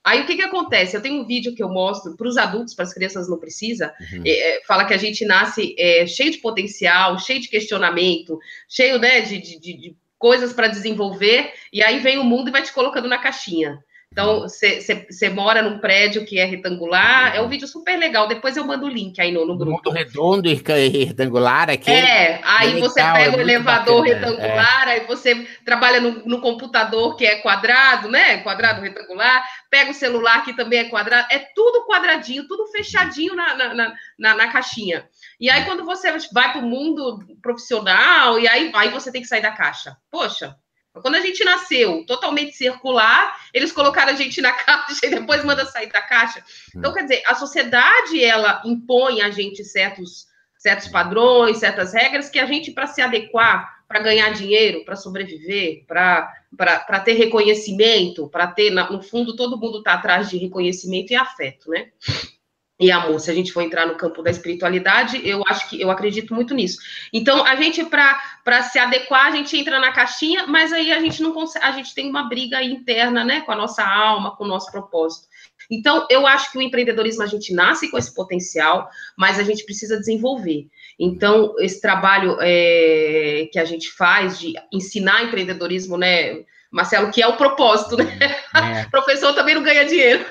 Aí o que, que acontece? Eu tenho um vídeo que eu mostro para os adultos, para as crianças não precisa. Uhum. É, é, fala que a gente nasce é, cheio de potencial, cheio de questionamento, cheio né, de, de, de coisas para desenvolver, e aí vem o mundo e vai te colocando na caixinha. Então, você mora num prédio que é retangular, é um vídeo super legal. Depois eu mando o link aí no, no grupo. Mundo redondo e retangular aqui. É, aí é você legal, pega é o elevador bacana, retangular, é. aí você trabalha no, no, computador que é quadrado, né? Quadrado retangular, pega o celular que também é quadrado, é tudo quadradinho, tudo fechadinho na, na, na, na caixinha. E aí, quando você vai para o mundo profissional, e aí, aí você tem que sair da caixa. Poxa, quando a gente nasceu totalmente circular, eles colocaram a gente na caixa e depois manda sair da caixa. Então, quer dizer, a sociedade ela impõe a gente certos, certos padrões, certas regras que a gente, para se adequar, para ganhar dinheiro, para sobreviver, para ter reconhecimento, para ter, no fundo, todo mundo está atrás de reconhecimento e afeto, né? E amor. Se a gente for entrar no campo da espiritualidade, eu acho que eu acredito muito nisso. Então, a gente para se adequar, a gente entra na caixinha, mas aí a gente não consegue, a gente tem uma briga interna, né, com a nossa alma, com o nosso propósito. Então, eu acho que o empreendedorismo a gente nasce com esse potencial, mas a gente precisa desenvolver. Então, esse trabalho é, que a gente faz de ensinar empreendedorismo, né, Marcelo, que é o propósito, né? É. Professor também não ganha dinheiro.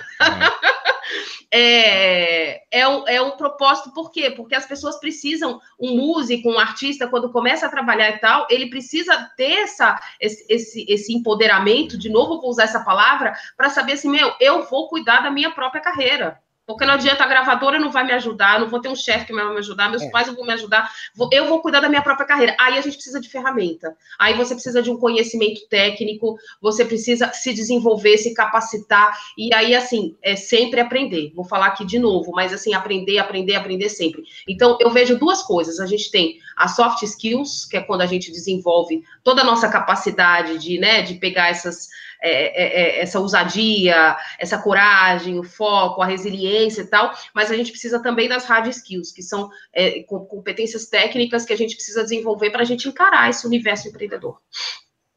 É. é, é, o, é o propósito, por quê? Porque as pessoas precisam, um músico, um artista, quando começa a trabalhar e tal, ele precisa ter essa, esse, esse, esse empoderamento, de novo vou usar essa palavra, para saber assim, meu, eu vou cuidar da minha própria carreira. Porque não adianta, a gravadora não vai me ajudar, não vou ter um chefe que vai me ajudar, meus é. pais não vão me ajudar, eu vou cuidar da minha própria carreira. Aí a gente precisa de ferramenta. Aí você precisa de um conhecimento técnico, você precisa se desenvolver, se capacitar. E aí, assim, é sempre aprender. Vou falar aqui de novo, mas assim, aprender, aprender, aprender sempre. Então, eu vejo duas coisas. A gente tem a soft skills, que é quando a gente desenvolve toda a nossa capacidade de, né, de pegar essas é, é, é, essa ousadia, essa coragem, o foco, a resiliência e tal, mas a gente precisa também das hard skills, que são é, competências técnicas que a gente precisa desenvolver para a gente encarar esse universo empreendedor.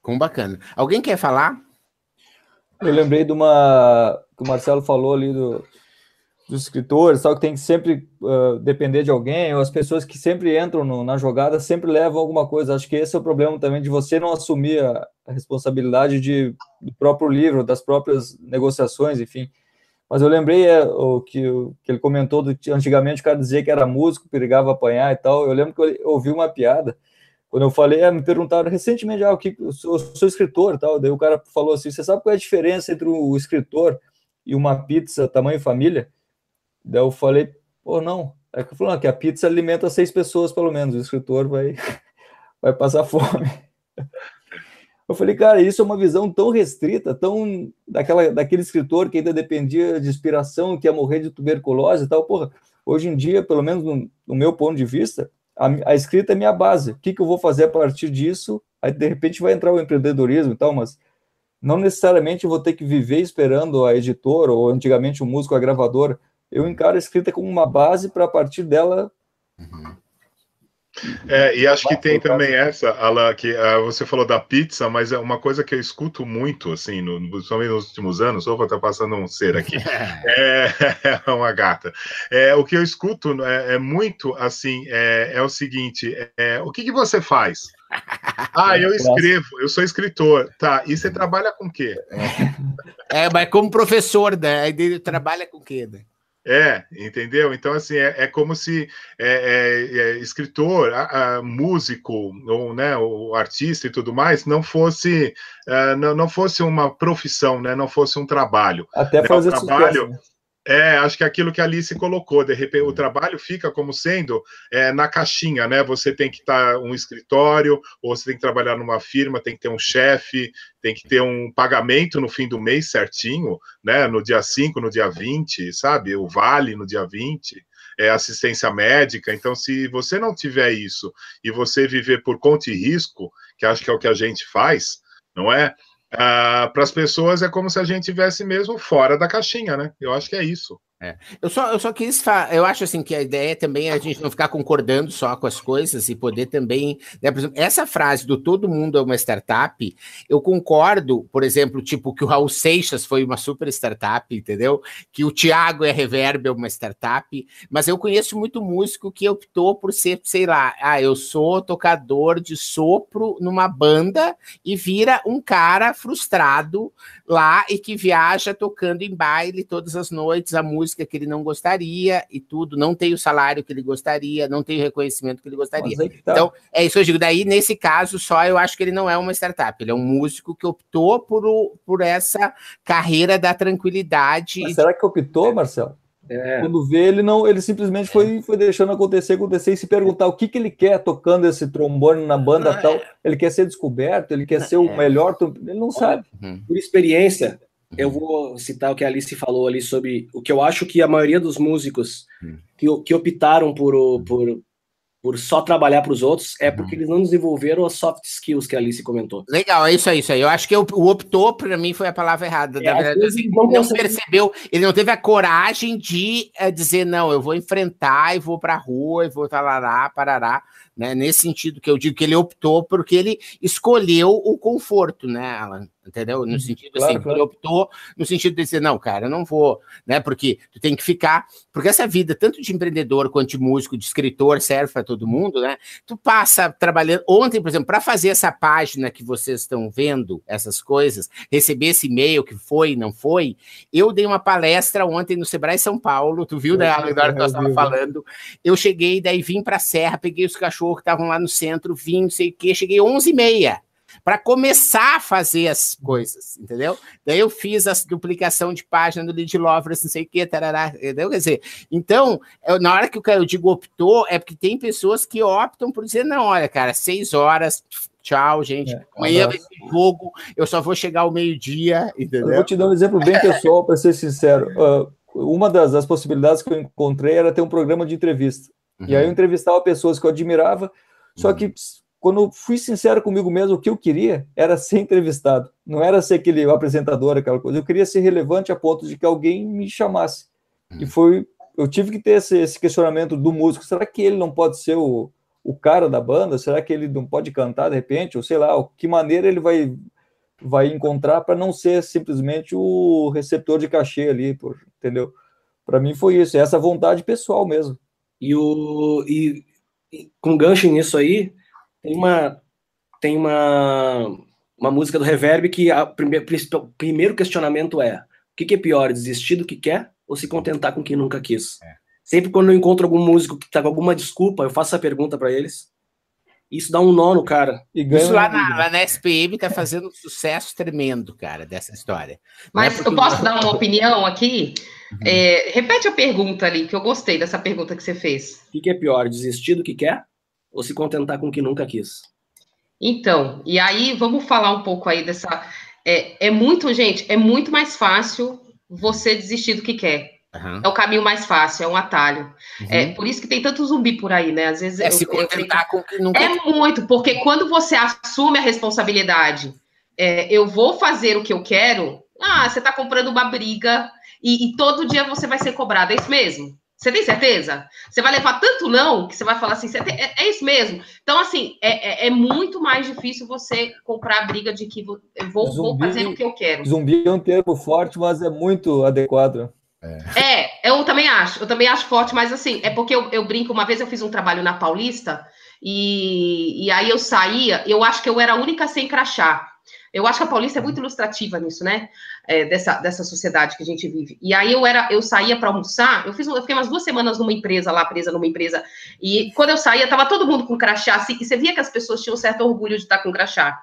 Com bacana. Alguém quer falar? Eu lembrei de uma que o Marcelo falou ali do, dos escritores, tal, que tem que sempre uh, depender de alguém, ou as pessoas que sempre entram no, na jogada sempre levam alguma coisa. Acho que esse é o problema também de você não assumir a, a responsabilidade de, do próprio livro, das próprias negociações, enfim. Mas eu lembrei é, o, que, o, que ele comentou do antigamente o cara dizia que era músico, perigava apanhar e tal. Eu lembro que eu ouvi uma piada. Quando eu falei, é, me perguntaram recentemente, ah, o que, eu sou, eu sou escritor tal. Daí o cara falou assim: você sabe qual é a diferença entre o escritor e uma pizza tamanho família? Daí eu falei, pô, não. É que falei, que a pizza alimenta seis pessoas, pelo menos. O escritor vai, vai passar fome. Eu falei, cara, isso é uma visão tão restrita, tão daquela, daquele escritor que ainda dependia de inspiração, que ia morrer de tuberculose e tal. Porra, hoje em dia, pelo menos no, no meu ponto de vista, a, a, escrita é minha base. O que, que eu vou fazer a partir disso? Aí, de repente, vai entrar o empreendedorismo e tal, mas não necessariamente eu vou ter que viver esperando a editora, ou antigamente o músico, a gravadora eu encaro a escrita como uma base para a partir dela. Uhum. É, e acho que tem também essa, Ala, que uh, você falou da pizza, mas é uma coisa que eu escuto muito, assim, no, principalmente nos últimos anos, opa, tá passando um ser aqui, é, é uma gata. É, o que eu escuto é, é muito, assim, é, é o seguinte, é, o que, que você faz? Ah, eu escrevo, eu sou escritor. Tá, e você trabalha com o quê? É, mas como professor, né? Ele trabalha com o quê, né? É, entendeu? Então, assim, é, é como se é, é, é escritor, a, a, músico, ou né, o artista e tudo mais, não fosse, uh, não, não fosse uma profissão, né, não fosse um trabalho. Até né, fazer trabalho, sucesso, né? É, acho que aquilo que a Alice colocou, de repente o trabalho fica como sendo é, na caixinha, né? Você tem que estar tá um escritório, ou você tem que trabalhar numa firma, tem que ter um chefe, tem que ter um pagamento no fim do mês certinho, né? No dia 5, no dia 20, sabe? O vale no dia 20, é assistência médica. Então, se você não tiver isso e você viver por conta e risco, que acho que é o que a gente faz, não é? Uh, para as pessoas é como se a gente tivesse mesmo fora da caixinha, né? Eu acho que é isso. É. Eu, só, eu só quis falar, eu acho assim que a ideia também é a gente não ficar concordando só com as coisas e poder também, né, por exemplo, essa frase do todo mundo é uma startup, eu concordo, por exemplo, tipo que o Raul Seixas foi uma super startup, entendeu? Que o Thiago é Reverb é uma startup, mas eu conheço muito músico que optou por ser, sei lá, ah, eu sou tocador de sopro numa banda e vira um cara frustrado lá e que viaja tocando em baile todas as noites a música música que ele não gostaria e tudo, não tem o salário que ele gostaria, não tem o reconhecimento que ele gostaria. Que tá. Então, é isso que eu digo. Daí, nesse caso, só eu acho que ele não é uma startup, ele é um músico que optou por, por essa carreira da tranquilidade. Mas será que optou, Marcelo? É. Quando vê, ele não, ele simplesmente foi, foi deixando acontecer, acontecer e se perguntar o que, que ele quer tocando esse trombone na banda não, tal. É. Ele quer ser descoberto, ele quer ser o é. melhor, ele não sabe. Uhum. Por experiência, eu vou citar o que a Alice falou ali sobre o que eu acho que a maioria dos músicos hum. que, que optaram por, hum. por, por só trabalhar para os outros é porque uhum. eles não desenvolveram as soft skills que a Alice comentou. Legal, é isso aí, isso aí. Eu acho que o, o optou, para mim, foi a palavra errada. É, verdade, assim, não, não percebeu, ele não teve a coragem de é, dizer, não, eu vou enfrentar e vou para a rua e vou talará, parará né? Nesse sentido que eu digo que ele optou porque ele escolheu o conforto, né, Alan? Entendeu? No uhum. sentido claro, assim, claro. ele optou no sentido de dizer, não, cara, eu não vou, né? Porque tu tem que ficar, porque essa vida, tanto de empreendedor quanto de músico, de escritor, serve para todo mundo, né? Tu passa trabalhando. Ontem, por exemplo, para fazer essa página que vocês estão vendo, essas coisas, receber esse e-mail que foi, não foi, eu dei uma palestra ontem no Sebrae São Paulo, tu viu, né, Alan, na hora que nós estávamos falando. Eu cheguei, daí vim para a Serra, peguei os cachorros que estavam lá no centro, vim, não sei o quê, cheguei 11 e meia. para começar a fazer as coisas, entendeu? Daí eu fiz a duplicação de página do Lead Lovers, não sei o que, tarará, entendeu? Quer dizer, então, eu, na hora que eu digo optou, é porque tem pessoas que optam por dizer, não, olha, cara, seis horas, tchau, gente, é, amanhã vai ter fogo, eu só vou chegar ao meio-dia, entendeu? Eu vou te dar um exemplo bem pessoal, para ser sincero. Uh, uma das, das, possibilidades que eu encontrei era ter um programa de entrevista. Uhum. E aí eu entrevistava pessoas que eu admirava, só que quando fui sincero comigo mesmo, o que eu queria era ser entrevistado, não era ser aquele apresentador, aquela coisa. Eu queria ser relevante a ponto de que alguém me chamasse. E uhum. foi, eu tive que ter esse, esse questionamento do músico: será que ele não pode ser o, o cara da banda? Será que ele não pode cantar de repente? Ou sei lá, que maneira ele vai vai encontrar para não ser simplesmente o receptor de cachê ali, por, entendeu? Para mim foi isso, essa vontade pessoal mesmo. E o e, e com gancho nisso aí, tem uma, tem uma, uma música do Reverb que a, o primeiro questionamento é: o que, que, é pior, desistir do que quer ou se contentar com quem nunca quis? É. Sempre quando eu encontro algum músico que está com alguma desculpa, eu faço essa pergunta para eles. Isso dá um nó no cara. Isso lá na, lá na SPM tá fazendo um sucesso tremendo, cara, dessa história. Mas é eu posso dar uma opinião aqui? Uhum. É, repete a pergunta ali, que eu gostei dessa pergunta que você fez. O que, que é pior, desistir do que quer ou se contentar com o que nunca quis? Então, e aí vamos falar um pouco aí dessa. É, é muito, gente, é muito mais fácil você desistir do que quer. Uhum. É o caminho mais fácil, é um atalho. Uhum. É por isso que tem tanto zumbi por aí, né? Às vezes é eu, se contentar eu, com o que nunca É muito, porque quando você assume a responsabilidade, é, eu vou fazer o que eu quero. Ah, você está comprando uma briga e, e todo dia você vai ser cobrado, é isso mesmo? Você tem certeza? Você vai levar tanto não que você vai falar assim, tem, é, é, isso mesmo. Então, assim, é, é, é, muito mais difícil você comprar a briga de que vou, vou, zumbi, vou fazer o que eu quero. Zumbi é um termo forte, mas é muito adequado. É. é. eu também acho, eu também acho forte, mas assim, é porque eu, eu brinco, uma vez eu fiz um trabalho na Paulista, e, e aí eu saía, eu acho que eu era a única sem crachá. Eu acho que a Paulista é muito ilustrativa nisso, né? É, dessa, dessa sociedade que a gente vive. E aí eu era, eu saía para almoçar, eu fiz, eu fiquei umas duas semanas numa empresa lá, presa numa empresa, e quando eu saía, tava todo mundo com crachá, assim, e você via que as pessoas tinham certo orgulho de estar com crachá.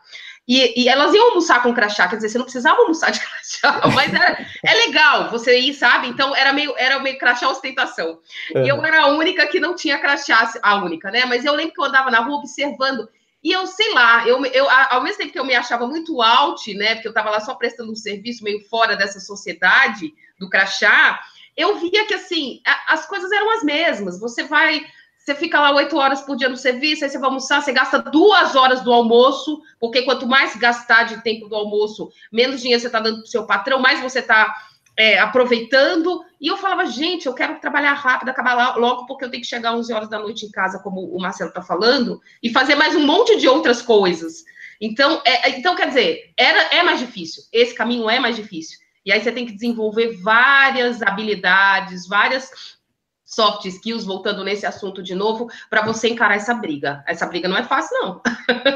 E, e, elas iam almoçar com crachá, quer dizer, você não precisava almoçar de crachá, mas era, é legal você ir, sabe? Então era meio, era meio crachá ostentação. E eu era a única que não tinha crachá, a única, né? Mas eu lembro que eu andava na rua observando e eu, sei lá, eu, eu, ao mesmo tempo que eu me achava muito out, né? Porque eu estava lá só prestando um serviço meio fora dessa sociedade do crachá, eu via que assim, as coisas eram as mesmas. Você vai, você fica lá oito horas por dia no serviço, aí você vai almoçar, você gasta duas horas do almoço, porque quanto mais gastar de tempo do almoço, menos dinheiro você está dando para o seu patrão, mais você está é, aproveitando. E eu falava, gente, eu quero trabalhar rápido, acabar logo, porque eu tenho que chegar às 11 horas da noite em casa, como o Marcelo está falando, e fazer mais um monte de outras coisas. Então, é, é, então quer dizer, era, é mais difícil. Esse caminho é mais difícil. E aí você tem que desenvolver várias habilidades, várias soft skills, voltando nesse assunto de novo, para você encarar essa briga. Essa briga não é fácil, não.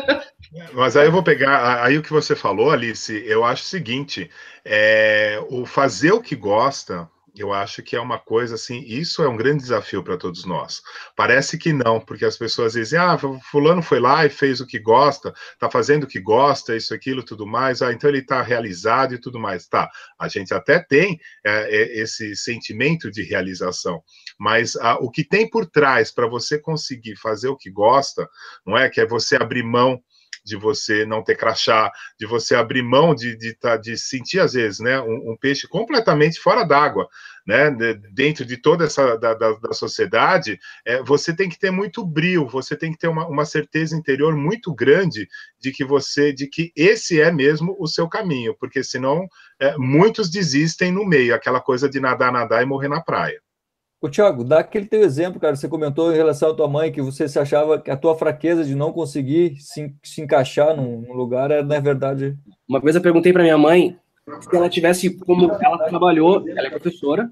Mas aí eu vou pegar, aí o que você falou, Alice, eu acho o seguinte, é, o fazer o que gosta, eu acho que é uma coisa assim, isso é um grande desafio para todos nós. Parece que não, porque as pessoas dizem, ah, fulano foi lá e fez o que gosta, está fazendo o que gosta, isso, aquilo, tudo mais, ah, então ele está realizado e tudo mais. Tá, a gente até tem é, é esse sentimento de realização, mas ah, o que tem por trás para você conseguir fazer o que gosta, não é? Que é você abrir mão de você não ter crachá, de você abrir mão de, de, tá, de sentir, às vezes, né, um, um peixe completamente fora d'água, né, dentro de toda essa da, da, da sociedade, é, você tem que ter muito brilho, você tem que ter uma, uma certeza interior muito grande de que você, de que esse é mesmo o seu caminho, porque senão é, muitos desistem no meio, aquela coisa de nadar, nadar e morrer na praia. Ô, Thiago, dá aquele teu exemplo, cara. Você comentou em relação à tua mãe que você se achava que a tua fraqueza de não conseguir se, se encaixar num lugar era, na verdade. Uma vez eu perguntei para minha mãe se ela tivesse, como ela trabalhou, ela é professora,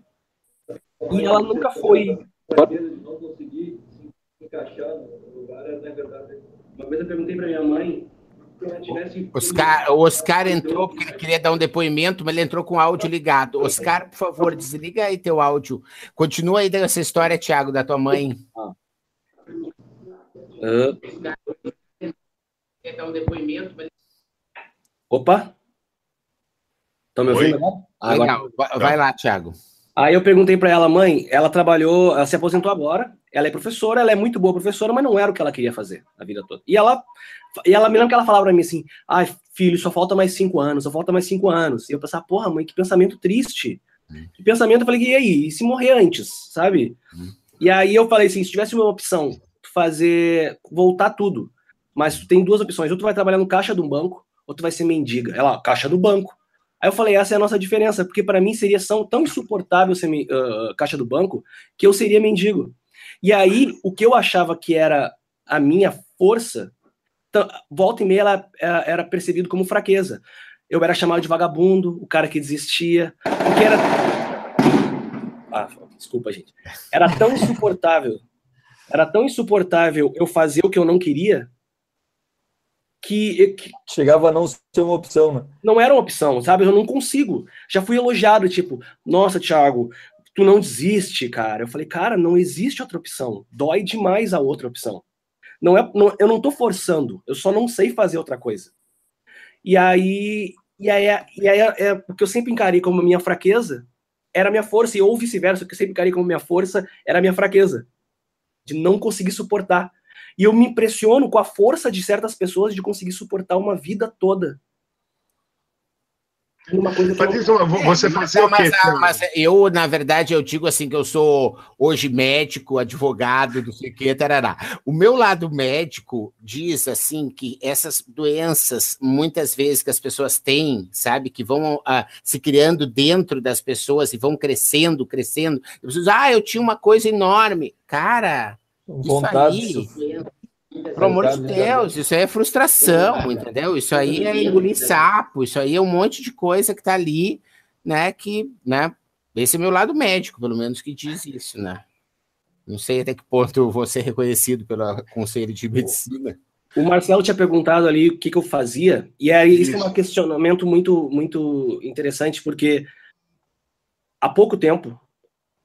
e ela nunca foi. Não conseguir se encaixar no lugar era, na verdade. Uma vez eu perguntei para minha mãe Oscar, o Oscar entrou porque ele queria dar um depoimento, mas ele entrou com o áudio ligado. Oscar, por favor, desliga aí teu áudio. Continua aí dessa história, Thiago, da tua mãe. Ah. Uh. Quer dar um depoimento, mas... Opa! Estão me ouvindo agora? Legal. Agora... Vai lá, Thiago. Aí eu perguntei para ela, mãe, ela trabalhou, ela se aposentou agora, ela é professora, ela é muito boa professora, mas não era o que ela queria fazer a vida toda. E ela, e ela me lembra que ela falava para mim assim, ai, filho, só falta mais cinco anos, só falta mais cinco anos. E eu pensava, porra, mãe, que pensamento triste. Hum. Que pensamento, eu falei, e aí, e se morrer antes, sabe? Hum. E aí eu falei assim, se tivesse uma opção, fazer, voltar tudo, mas tu tem duas opções, ou tu vai trabalhar no caixa de um banco, ou tu vai ser mendiga. Ela, caixa do banco. Aí eu falei, essa é a nossa diferença, porque para mim seria tão insuportável ser uh, caixa do banco que eu seria mendigo. E aí, o que eu achava que era a minha força, volta e meia ela era percebido como fraqueza. Eu era chamado de vagabundo, o cara que desistia, porque era. Ah, desculpa, gente. Era tão insuportável, era tão insuportável eu fazer o que eu não queria, que, que, chegava a não ser uma opção, né? Não era uma opção, sabe? Eu não consigo. Já fui elogiado, tipo, nossa, Thiago, tu não desiste, cara. Eu falei, cara, não existe outra opção. Dói demais a outra opção. Não é, não, eu não tô forçando, eu só não sei fazer outra coisa. E aí, e aí, e aí é, o que eu sempre encarei como minha fraqueza era minha força, e ou vice-versa, o que eu sempre encarei como minha força era minha fraqueza. De não conseguir suportar. E eu me impressiono com a força de certas pessoas de conseguir suportar uma vida toda. Uma coisa Patrícia, você fazia o quê? Mas, mas, eu, na verdade, eu digo assim que eu sou hoje médico, advogado, do sei que, tarará. O meu lado médico diz assim que essas doenças, muitas vezes que as pessoas têm, sabe, que vão ah, se criando dentro das pessoas e vão crescendo, crescendo. ah, eu tinha uma coisa enorme. Cara, Vontade. Isso aí, pelo amor de Deus, isso aí é frustração, entendeu? Isso aí é engolir sapo, isso aí é um monte de coisa que tá ali, né? Que, né? Esse é meu lado médico, pelo menos, que diz isso, né? Não sei até que ponto eu vou ser reconhecido pelo Conselho de Medicina. O Marcelo tinha perguntado ali o que, que eu fazia, e aí isso é um questionamento muito, muito interessante, porque há pouco tempo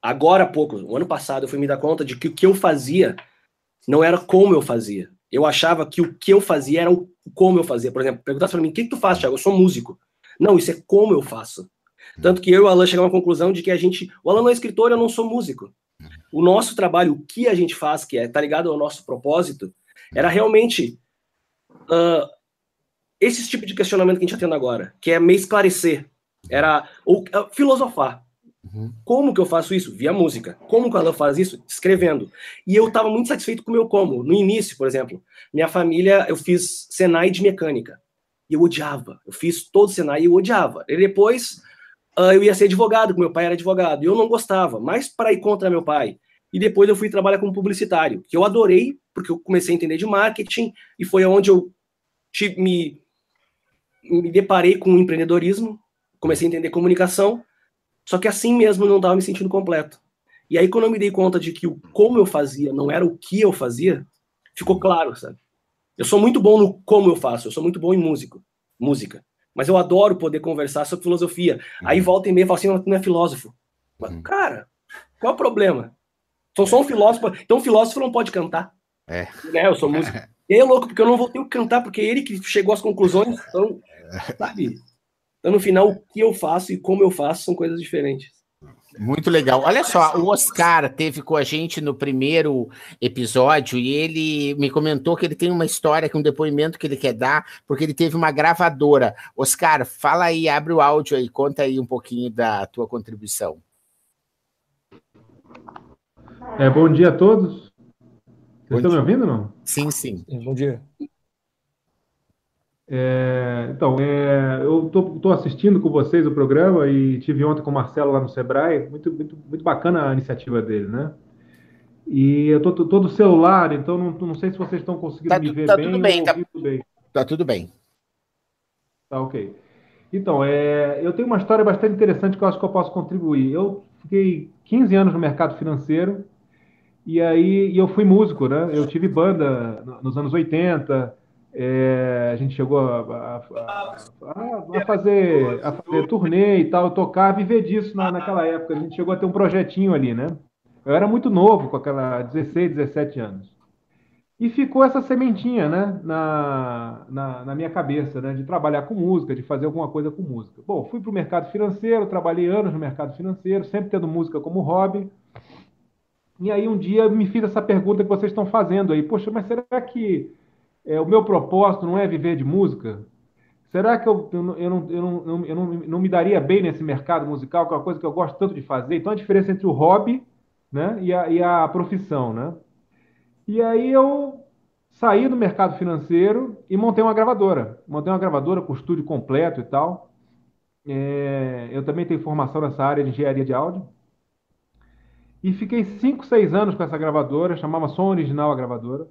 agora há pouco, o ano passado, eu fui me dar conta de que o que eu fazia não era como eu fazia. Eu achava que o que eu fazia era o como eu fazia. Por exemplo, perguntasse para mim, o que, que tu faz, Thiago? Eu sou músico. Não, isso é como eu faço. Tanto que eu e o Alan chegamos à conclusão de que a gente. O Alan não é escritor, eu não sou músico. O nosso trabalho, o que a gente faz, que é tá ligado ao nosso propósito, era realmente uh, esse tipo de questionamento que a gente está tendo agora, que é meio esclarecer, era ou uh, filosofar. Uhum. Como que eu faço isso? Via música. Como que ela faz isso? Escrevendo. E eu estava muito satisfeito com o meu como. No início, por exemplo, minha família, eu fiz Senai de mecânica. E eu odiava. Eu fiz todo o Senai e eu odiava. E depois uh, eu ia ser advogado, porque meu pai era advogado. E eu não gostava, mas para ir contra meu pai. E depois eu fui trabalhar como publicitário, que eu adorei, porque eu comecei a entender de marketing, e foi onde eu me, me deparei com o empreendedorismo, comecei a entender comunicação, só que assim mesmo eu não estava me sentindo completo. E aí, quando eu me dei conta de que o como eu fazia não era o que eu fazia, ficou claro, sabe? Eu sou muito bom no como eu faço, eu sou muito bom em músico, música. Mas eu adoro poder conversar sobre filosofia. Uhum. Aí volta e meia e fala assim: não, não é filósofo. Uhum. Cara, qual é o problema? Sou só um filósofo. Então, um filósofo não pode cantar. É. Né? Eu sou músico. E aí é louco, porque eu não vou ter que cantar, porque é ele que chegou às conclusões. Então, sabe? Então, no final, o que eu faço e como eu faço são coisas diferentes. Muito legal. Olha só, o Oscar teve com a gente no primeiro episódio e ele me comentou que ele tem uma história, que um depoimento que ele quer dar, porque ele teve uma gravadora. Oscar, fala aí, abre o áudio aí, conta aí um pouquinho da tua contribuição. É, bom dia a todos. Vocês estão me ouvindo não? Sim, sim. Bom dia. É, então, é, eu estou assistindo com vocês o programa e tive ontem com o Marcelo lá no Sebrae. Muito, muito, muito bacana a iniciativa dele, né? E eu tô, tô do celular, então não, não sei se vocês estão conseguindo tá, me ver tá bem. Tudo bem, tá, tudo bem. Tá tudo bem. Tá ok. Então, é, eu tenho uma história bastante interessante que eu acho que eu posso contribuir. Eu fiquei 15 anos no mercado financeiro e aí e eu fui músico, né? Eu tive banda nos anos 80, é, a gente chegou a, a, a, a, fazer, a fazer turnê e tal, tocar, viver disso na, naquela época. A gente chegou a ter um projetinho ali, né? Eu era muito novo, com aquela 16, 17 anos. E ficou essa sementinha, né, na, na, na, minha cabeça, né, de trabalhar com música, de fazer alguma coisa com música. Bom, fui para o mercado financeiro, trabalhei anos no mercado financeiro, sempre tendo música como hobby. E aí um dia me fiz essa pergunta que vocês estão fazendo aí, poxa, mas será que é, o meu propósito não é viver de música? Será que eu, eu, não, eu, não, eu, não, eu não me daria bem nesse mercado musical, que é uma coisa que eu gosto tanto de fazer? Então a diferença entre o hobby né, e, a, e a profissão, né? E aí eu saí do mercado financeiro e montei uma gravadora. Montei uma gravadora com estúdio completo e tal. É, eu também tenho formação nessa área de engenharia de áudio. E fiquei 5, 6 anos com essa gravadora, chamava Som Original a gravadora.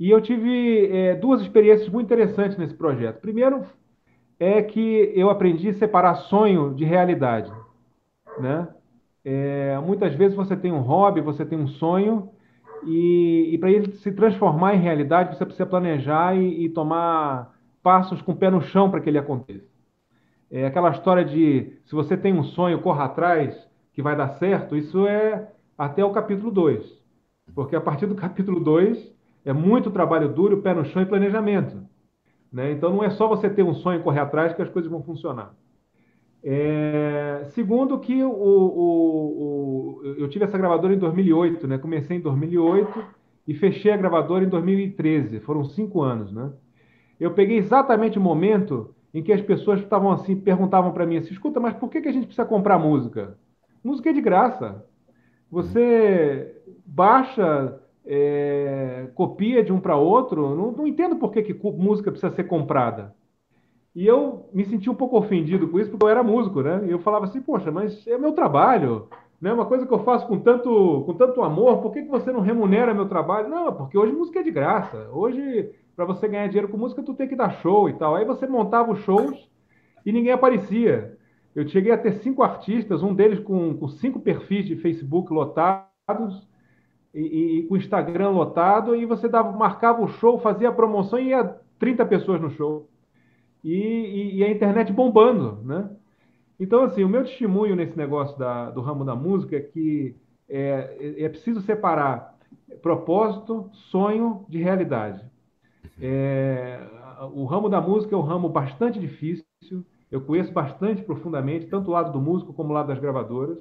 E eu tive é, duas experiências muito interessantes nesse projeto. Primeiro é que eu aprendi a separar sonho de realidade. Né? É, muitas vezes você tem um hobby, você tem um sonho, e, e para ele se transformar em realidade, você precisa planejar e, e tomar passos com o pé no chão para que ele aconteça. É aquela história de se você tem um sonho, corra atrás, que vai dar certo, isso é até o capítulo 2. Porque a partir do capítulo 2 é muito trabalho duro, pé no chão e planejamento. Né? Então não é só você ter um sonho e correr atrás que as coisas vão funcionar. É, segundo que o, o, o, eu tive essa gravadora em 2008, né? Comecei em 2008 e fechei a gravadora em 2013. Foram cinco anos, né? Eu peguei exatamente o momento em que as pessoas estavam assim, perguntavam para mim assim, escuta, mas por que, que a gente precisa comprar música? Música é de graça. Você baixa, é, copia de um para outro. Não, não entendo por que, que música precisa ser comprada. E eu me senti um pouco ofendido com isso, porque eu era músico, né? E eu falava assim, poxa, mas é meu trabalho, né? Uma coisa que eu faço com tanto, com tanto amor, por que, que você não remunera meu trabalho? Não, porque hoje música é de graça. Hoje, para você ganhar dinheiro com música, tu tem que dar show e tal. Aí você montava os shows e ninguém aparecia. Eu cheguei a ter cinco artistas, um deles com, com cinco perfis de Facebook lotados e, e, com Instagram lotado, e você dava, marcava o show, fazia a promoção e ia 30 pessoas no show e, e, e, a internet bombando, né? Então, assim, o meu testemunho nesse negócio da, do ramo da música é que é, é preciso separar propósito, sonho de realidade. É, o ramo da música é um ramo bastante difícil, eu conheço bastante profundamente, tanto o lado do músico como o lado das gravadoras.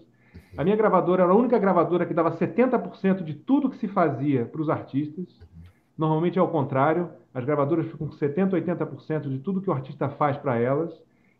A minha gravadora era a única gravadora que dava 70% de tudo que se fazia para os artistas. Normalmente é o contrário. As gravadoras ficam com 70%, 80% de tudo que o artista faz para elas.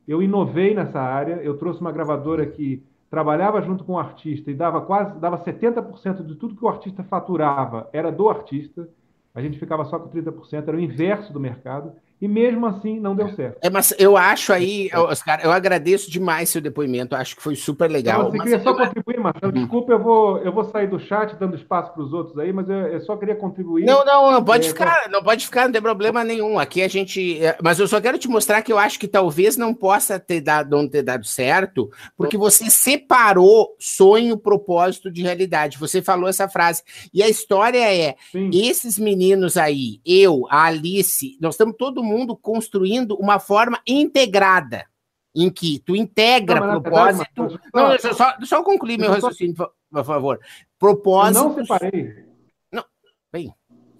Eu inovei nessa área, eu trouxe uma gravadora que trabalhava junto com o artista e dava quase dava 70% de tudo que o artista faturava era do artista. A gente ficava só com 30%, era o inverso do mercado. E mesmo assim não deu certo. É, mas eu acho aí, Oscar, eu agradeço demais seu depoimento, acho que foi super legal. Não, você queria só eu... contribuir, Marcelo. Uhum. Desculpa, eu vou, eu vou sair do chat dando espaço para os outros aí, mas eu, eu, só queria contribuir. Não, não, não pode é, ficar, não pode ficar, não tem problema nenhum. Aqui a gente. É, mas eu só quero te mostrar que eu acho que talvez não possa ter dado, não ter dado certo, porque você separou sonho, propósito de realidade. Você falou essa frase. E a história é: Sim. esses meninos aí, eu, a Alice, nós estamos todo mundo construindo uma forma integrada, em que tu integra não, propósito. Não, deixa, só, deixa eu concluir meu raciocínio, por favor. Propósito. não separei. Não, bem.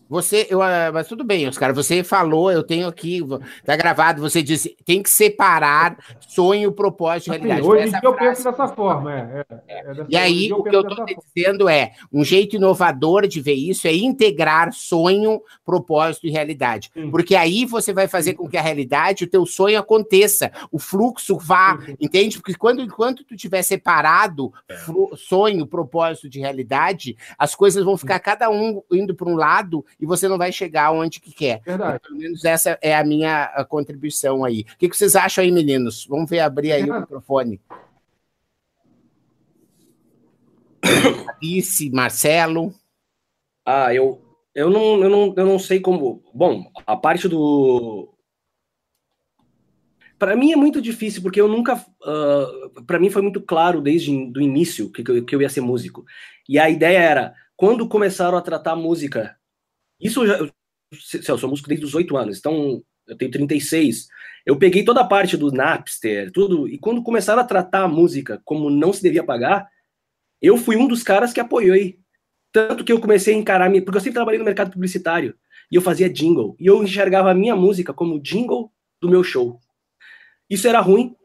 Você, eu, ah, mas tudo bem, Oscar, você falou, eu tenho aqui, tá gravado, você disse, tem que separar sonho, propósito e realidade. Sim, hoje em dia eu penso dessa forma. É, é, é dessa, e aí, o que eu estou dizendo é, um jeito inovador de ver isso é integrar sonho, propósito e realidade. Sim. Porque aí você vai fazer com que a realidade, o teu sonho aconteça, o fluxo vá, entende? Porque quando, enquanto tu tiver separado é. sonho, propósito de realidade, as coisas vão ficar cada um indo para um lado e você não vai chegar onde que quer. Verdade. Pelo menos essa é a minha contribuição aí. O que, que vocês acham aí, meninos? Vamos ver, abrir aí o microfone. Alice, Marcelo. Ah, eu, eu, não, eu, não, eu não sei como. Bom, a parte do. Para mim é muito difícil, porque eu nunca. Uh, para mim foi muito claro desde o início que, que eu ia ser músico. E a ideia era, quando começaram a tratar música isso já, eu, eu sou músico desde os oito anos, então eu tenho 36. Eu peguei toda a parte do Napster, tudo, e quando começaram a tratar a música como não se devia pagar, eu fui um dos caras que apoiei. Tanto que eu comecei a encarar, porque eu sempre trabalhei no mercado publicitário, e eu fazia jingle, e eu enxergava a minha música como jingle do meu show. Isso era ruim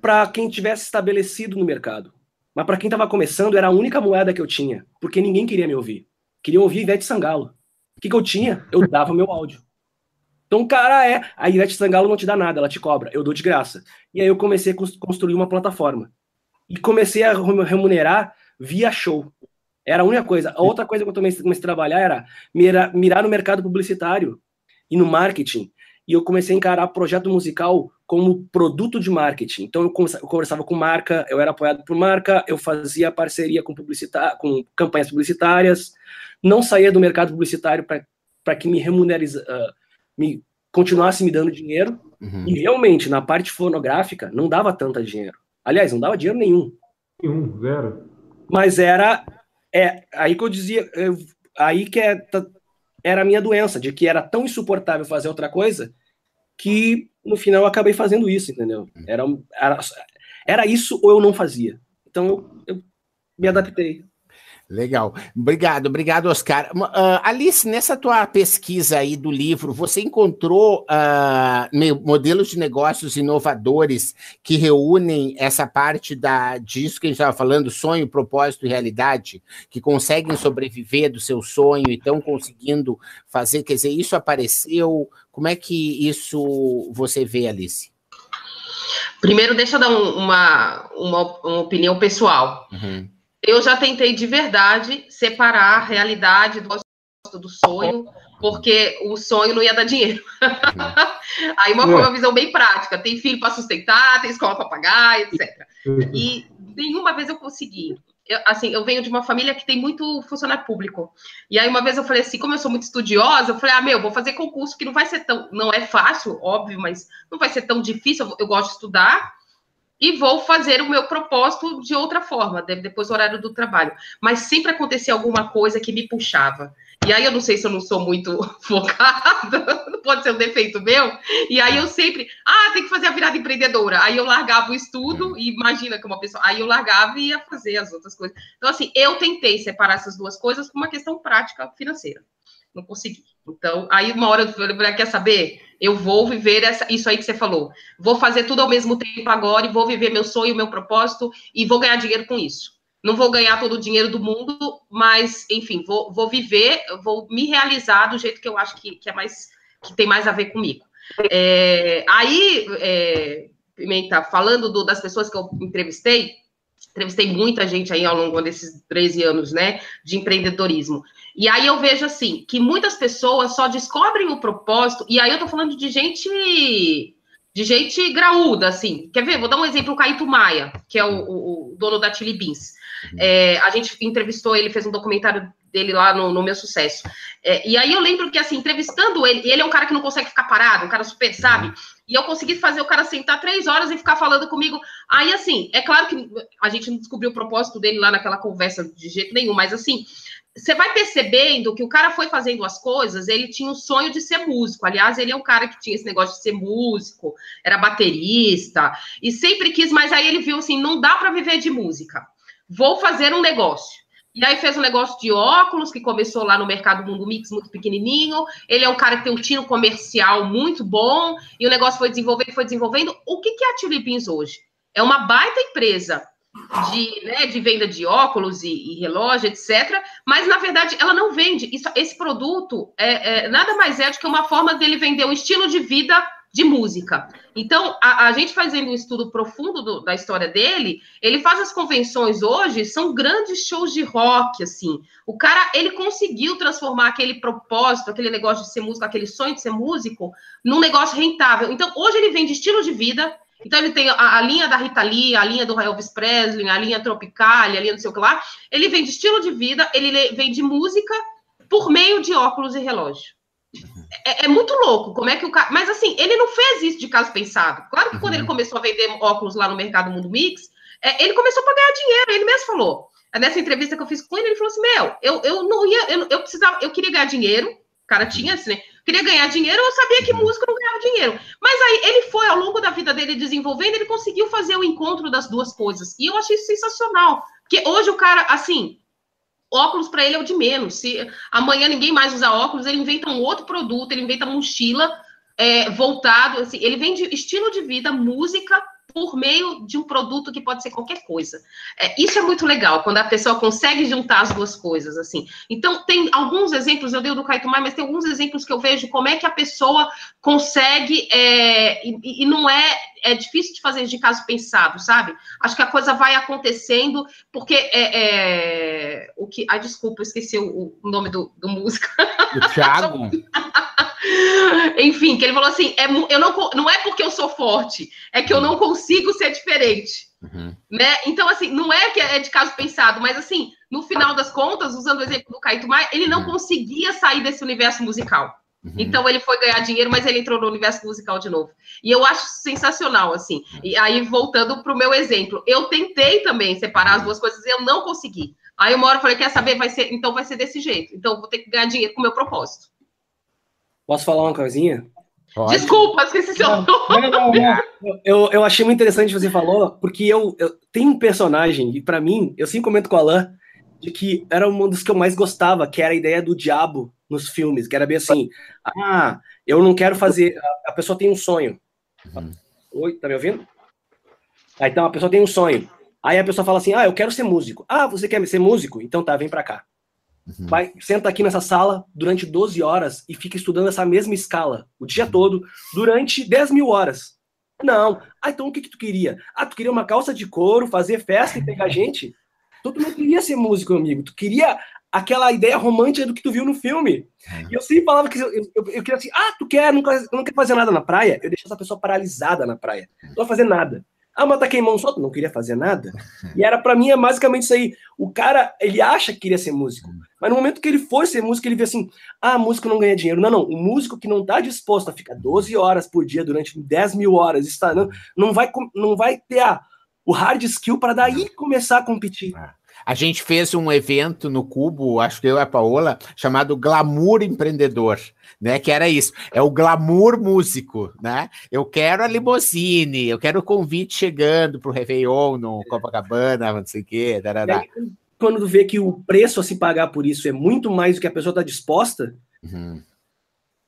para quem tivesse estabelecido no mercado. Mas para quem estava começando, era a única moeda que eu tinha, porque ninguém queria me ouvir. Queriam ouvir Ivete Sangalo. O que, que eu tinha? Eu dava meu áudio. Então, cara, é. A Ivete Sangalo não te dá nada, ela te cobra. Eu dou de graça. E aí eu comecei a construir uma plataforma. E comecei a remunerar via show. Era a única coisa. A outra coisa que eu comecei a trabalhar era mirar, mirar no mercado publicitário e no marketing. E eu comecei a encarar projeto musical como produto de marketing. Então eu conversava com marca, eu era apoiado por marca, eu fazia parceria com publicitar, com campanhas publicitárias, não saía do mercado publicitário para que me remuneriza, uh, me continuasse me dando dinheiro. Uhum. E realmente na parte fonográfica não dava tanto dinheiro. Aliás, não dava dinheiro nenhum. Nenhum, zero. Mas era é aí que eu dizia, eu, aí que é, era a minha doença, de que era tão insuportável fazer outra coisa que no final eu acabei fazendo isso, entendeu? Uhum. Era, era, era isso ou eu não fazia. Então eu, eu me adaptei. Legal. Obrigado, obrigado, Oscar. Uh, Alice, nessa tua pesquisa aí do livro, você encontrou uh, modelos de negócios inovadores que reúnem essa parte da, disso que a gente estava falando, sonho, propósito e realidade, que conseguem sobreviver do seu sonho e estão conseguindo fazer, quer dizer, isso apareceu? Como é que isso você vê, Alice? Primeiro, deixa eu dar um, uma, uma, uma, opinião pessoal. Uhum eu já tentei de verdade separar a realidade do, do sonho, porque o sonho não ia dar dinheiro. Aí uma, uma visão bem prática, tem filho para sustentar, tem escola para pagar, etc. E nenhuma vez eu consegui. Eu, assim, eu venho de uma família que tem muito funcionário público. E aí uma vez eu falei assim, como eu sou muito estudiosa, eu falei, ah, meu, vou fazer concurso que não vai ser tão, não é fácil, óbvio, mas não vai ser tão difícil, eu, eu gosto de estudar e vou fazer o meu propósito de outra forma, depois do horário do trabalho. Mas sempre acontecia alguma coisa que me puxava. E aí eu não sei se eu não sou muito focada, pode ser um defeito meu. E aí eu sempre, ah, tem que fazer a virada empreendedora. Aí eu largava o estudo, e imagina que uma pessoa, aí eu largava e ia fazer as outras coisas. Então, assim, eu tentei separar essas duas coisas por uma questão prática financeira. Não consegui. Então, aí uma hora eu falei, quer saber? Eu vou viver essa, isso aí que você falou. Vou fazer tudo ao mesmo tempo agora e vou viver meu sonho, meu propósito e vou ganhar dinheiro com isso. Não vou ganhar todo o dinheiro do mundo, mas, enfim, vou, vou viver, vou me realizar do jeito que eu acho que, que é mais que tem mais a ver comigo. É, aí, é, Pimenta, falando do, das pessoas que eu entrevistei, entrevistei muita gente aí ao longo desses 13 anos, né, de empreendedorismo. E aí eu vejo assim, que muitas pessoas só descobrem o propósito, e aí eu tô falando de gente de gente graúda, assim. Quer ver? Vou dar um exemplo, o Caíto Maia, que é o, o, o dono da Chili Beans. É, a gente entrevistou ele, fez um documentário dele lá no, no meu sucesso. É, e aí eu lembro que, assim, entrevistando ele, ele é um cara que não consegue ficar parado, um cara super, sabe? E eu consegui fazer o cara sentar três horas e ficar falando comigo. Aí, assim, é claro que a gente não descobriu o propósito dele lá naquela conversa de jeito nenhum, mas assim, você vai percebendo que o cara foi fazendo as coisas, ele tinha o sonho de ser músico. Aliás, ele é um cara que tinha esse negócio de ser músico, era baterista, e sempre quis, mas aí ele viu assim: não dá para viver de música. Vou fazer um negócio. E aí fez um negócio de óculos, que começou lá no mercado Mundo Mix, muito pequenininho. Ele é um cara que tem um tiro comercial muito bom, e o negócio foi desenvolvendo, foi desenvolvendo. O que, que é a Tulipins hoje? É uma baita empresa de, né, de venda de óculos e, e, relógio, etc. Mas, na verdade, ela não vende. Isso, esse produto é, é, nada mais é do que uma forma dele vender um estilo de vida de música. Então, a, a gente fazendo um estudo profundo do, da história dele, ele faz as convenções hoje, são grandes shows de rock, assim. O cara, ele conseguiu transformar aquele propósito, aquele negócio de ser músico, aquele sonho de ser músico, num negócio rentável. Então, hoje ele vende estilo de vida, então ele tem a, a, linha da Rita Lee, a linha do Elvis Presley, a linha Tropical, a linha não sei o que lá. Ele vem de estilo de vida, ele vem de música por meio de óculos e relógio. É, é, muito louco como é que o cara. Mas assim, ele não fez isso de caso pensado. Claro que quando ele uhum. começou a vender óculos lá no mercado Mundo Mix, é, ele começou a ganhar dinheiro, ele mesmo falou. Nessa entrevista que eu fiz com ele, ele falou assim: Meu, eu, eu não ia, eu, eu precisava, eu queria ganhar dinheiro. O cara tinha assim, né? queria ganhar dinheiro, eu sabia que música não ganhava dinheiro. Mas aí ele foi, ao longo da vida dele desenvolvendo, ele conseguiu fazer o encontro das duas coisas. E eu achei sensacional. Porque hoje o cara, assim, óculos para ele é o de menos. Se amanhã ninguém mais usa óculos, ele inventa um outro produto, ele inventa mochila é, voltado, assim, ele vende estilo de vida, música por meio de um produto que pode ser qualquer coisa. É, isso é muito legal, quando a pessoa consegue juntar as duas coisas, assim. Então, tem alguns exemplos, eu dei o do Caitumar, mas tem alguns exemplos que eu vejo como é que a pessoa consegue, é, e, e, não é, é difícil de fazer de caso pensado, sabe? Acho que a coisa vai acontecendo, porque é, é o que... Ai, desculpa, eu esqueci o, o nome do, do músico. O Thiago? Enfim, que ele falou assim: é, eu não, não é porque eu sou forte, é que eu não consigo ser diferente. Uhum. Né? Então, assim, não é que é de caso pensado, mas assim, no final das contas, usando o exemplo do Maia, ele não uhum. conseguia sair desse universo musical. Uhum. Então ele foi ganhar dinheiro, mas ele entrou no universo musical de novo. E eu acho sensacional, assim. E aí, voltando para o meu exemplo, eu tentei também separar as duas coisas e eu não consegui. Aí uma hora eu falei, quer saber? Vai ser, então vai ser desse jeito. Então vou ter que ganhar dinheiro com o meu propósito. Posso falar uma coisinha? Pode. Desculpa, esqueci seu nome. Não, não, não. Eu, eu achei muito interessante que você falou, porque eu, eu tenho um personagem, e para mim, eu sempre comento com a Alain, de que era um dos que eu mais gostava, que era a ideia do diabo nos filmes, que era bem assim, ah, eu não quero fazer, a, pessoa tem um sonho. Uhum. Oi, tá me ouvindo? Ah, então a pessoa tem um sonho. Aí a pessoa fala assim, ah, eu quero ser músico. Ah, você quer ser músico? Então tá, vem pra cá. Uhum. Vai, senta aqui nessa sala durante 12 horas e fica estudando essa mesma escala o dia uhum. todo durante 10 mil horas. Não. Ah, então o que, que tu queria? Ah, tu queria uma calça de couro, fazer festa e pegar gente? Tu não queria ser músico, amigo. Tu queria aquela ideia romântica do que tu viu no filme. Uhum. E eu sempre falava que eu, eu, eu, queria assim, ah, tu quer, não quer, não quer fazer nada na praia? Eu deixo essa pessoa paralisada na praia. Não vai fazer nada. Ah, mas tá queimando só, tu não queria fazer nada? E era para mim é basicamente isso aí. O cara, ele acha que queria ser músico, mas no momento que ele for ser músico, ele vê assim: ah, músico não ganha dinheiro. Não, não. O músico que não tá disposto a ficar 12 horas por dia durante 10 mil horas, está, não, não, vai, não vai ter a, o hard skill para daí começar a competir. É. A gente fez um evento no Cubo, acho que eu e a Paola, chamado Glamour Empreendedor, né? Que era isso, é o glamour músico, né? Eu quero a limousine, eu quero o convite chegando para o Réveillon no Copacabana, não sei o quê. Aí, quando tu vê que o preço a se pagar por isso é muito mais do que a pessoa está disposta. Uhum.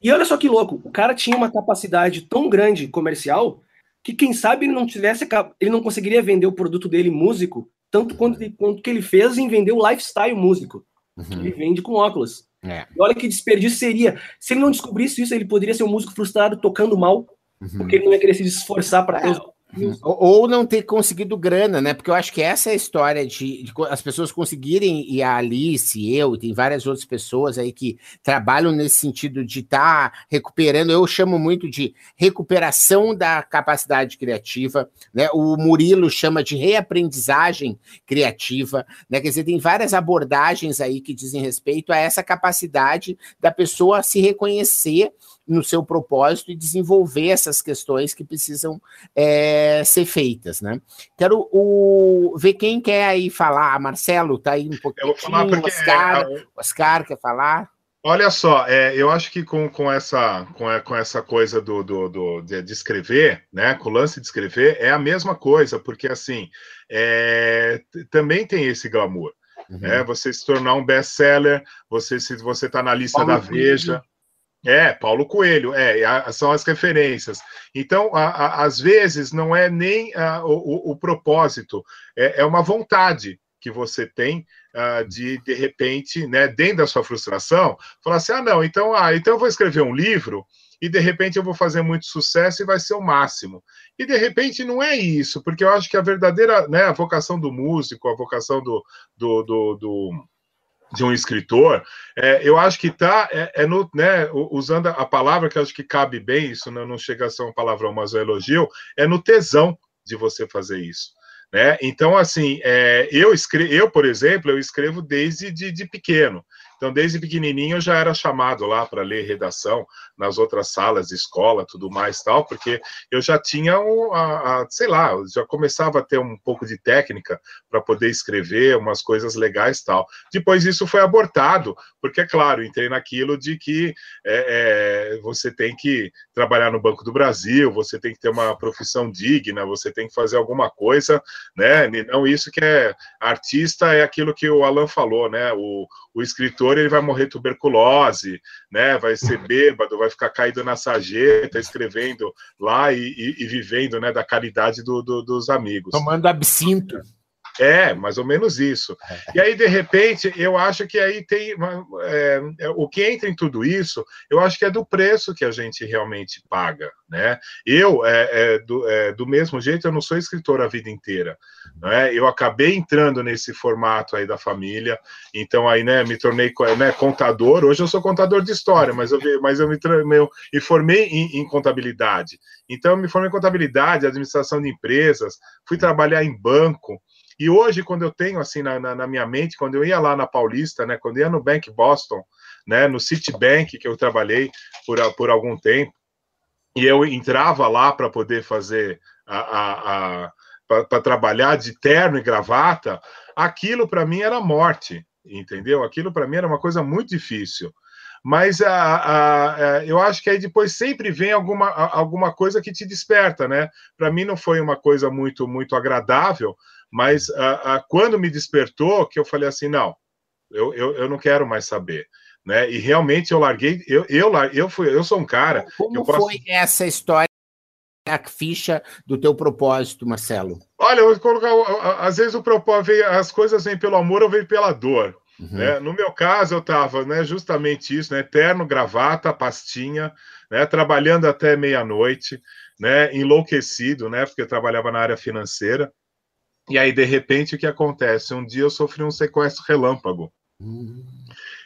E olha só que louco, o cara tinha uma capacidade tão grande comercial que quem sabe ele não tivesse, ele não conseguiria vender o produto dele músico tanto quanto, quanto que ele fez em vender o lifestyle músico. Uhum. Ele vende com óculos. É. E olha que desperdício seria. Se ele não descobrisse isso, ele poderia ser um músico frustrado tocando mal, uhum. porque ele não ia querer se esforçar para ter Uhum. Ou não ter conseguido grana, né? Porque eu acho que essa é a história de, de, as pessoas conseguirem, e a Alice, eu, e tem várias outras pessoas aí que trabalham nesse sentido de estar tá recuperando, eu chamo muito de recuperação da capacidade criativa, né? O Murilo chama de reaprendizagem criativa, né? Quer dizer, tem várias abordagens aí que dizem respeito a essa capacidade da pessoa se reconhecer no seu propósito e desenvolver essas questões que precisam é, ser feitas, né? Quero o, ver quem quer aí falar. Marcelo, tá aí um pouquinho. Eu vou falar porque, Oscar, é, Oscar quer falar? Olha só, é, eu acho que com, com, essa, com, com essa coisa do, do, do, de, escrever, né, com o lance de escrever, é a mesma coisa, porque assim, é, também tem esse glamour. Uhum. Né, você se tornar um best-seller, você se você está na lista Paulo da Veja, é, Paulo Coelho, é, são as referências. Então, a, a, às vezes, não é nem o, o, propósito, é, é, uma vontade que você tem uh, de, de repente, né, dentro da sua frustração, falar assim: ah, não, então, ah, então eu vou escrever um livro e de repente eu vou fazer muito sucesso e vai ser o máximo. E de repente não é isso, porque eu acho que a verdadeira, né, a vocação do músico, a vocação do, do, do, do de um escritor, é, eu acho que está é, é, no, né, usando a palavra que acho que cabe bem, isso não, não chega a ser um palavrão, mas um elogio, é no tesão de você fazer isso. Né? Então, assim, é, eu, escrevo, eu, por exemplo, eu escrevo desde de, de pequeno. Então, desde pequenininho eu já era chamado lá para ler redação nas outras salas de escola, tudo mais tal, porque eu já tinha, um, a, a, sei lá, já começava a ter um pouco de técnica para poder escrever umas coisas legais tal. Depois isso foi abortado, porque, é claro, entrei naquilo de que é, é, você tem que trabalhar no Banco do Brasil, você tem que ter uma profissão digna, você tem que fazer alguma coisa, né? Não isso que é artista é aquilo que o Alan falou, né? O, o escritor ele vai morrer tuberculose, né? Vai ser bêbado, vai ficar caído na sarjeta, escrevendo lá e, e, e vivendo, né? Da caridade do, do, dos amigos. Tomando absinto. É, mais ou menos isso. E aí, de repente, eu acho que aí tem. É, é, o que entra em tudo isso, eu acho que é do preço que a gente realmente paga. Né? Eu, é, é do, é, do mesmo jeito, eu não sou escritor a vida inteira. Né? Eu acabei entrando nesse formato aí da família, então aí né, me tornei né, contador. Hoje eu sou contador de história, mas eu, mas eu me meu, e formei em, em contabilidade. Então, eu me formei em contabilidade, administração de empresas, fui trabalhar em banco. E hoje, quando eu tenho assim na, na, na, minha mente, quando eu ia lá na Paulista, né, quando eu ia no Bank Boston, né, no Citibank, que eu trabalhei por, por algum tempo, e eu entrava lá para poder fazer a, a, a para trabalhar de terno e gravata, aquilo para mim era morte, entendeu? Aquilo para mim era uma coisa muito difícil. Mas a, a, a, eu acho que aí depois sempre vem alguma, alguma coisa que te desperta, né? Para mim não foi uma coisa muito muito agradável, mas a, a, quando me despertou, que eu falei assim, não, eu, eu, eu não quero mais saber. Né? E realmente eu larguei, eu, eu, eu, fui, eu sou um cara. Como posso... foi essa história? a ficha do teu propósito, Marcelo? Olha, eu vou colocar, às vezes o propósito, as coisas vêm pelo amor ou vêm pela dor. Uhum. Né? No meu caso, eu estava né, justamente isso, né, terno, gravata, pastinha, né, trabalhando até meia-noite, né, enlouquecido, né, porque eu trabalhava na área financeira. E aí, de repente, o que acontece? Um dia eu sofri um sequestro relâmpago. Uhum.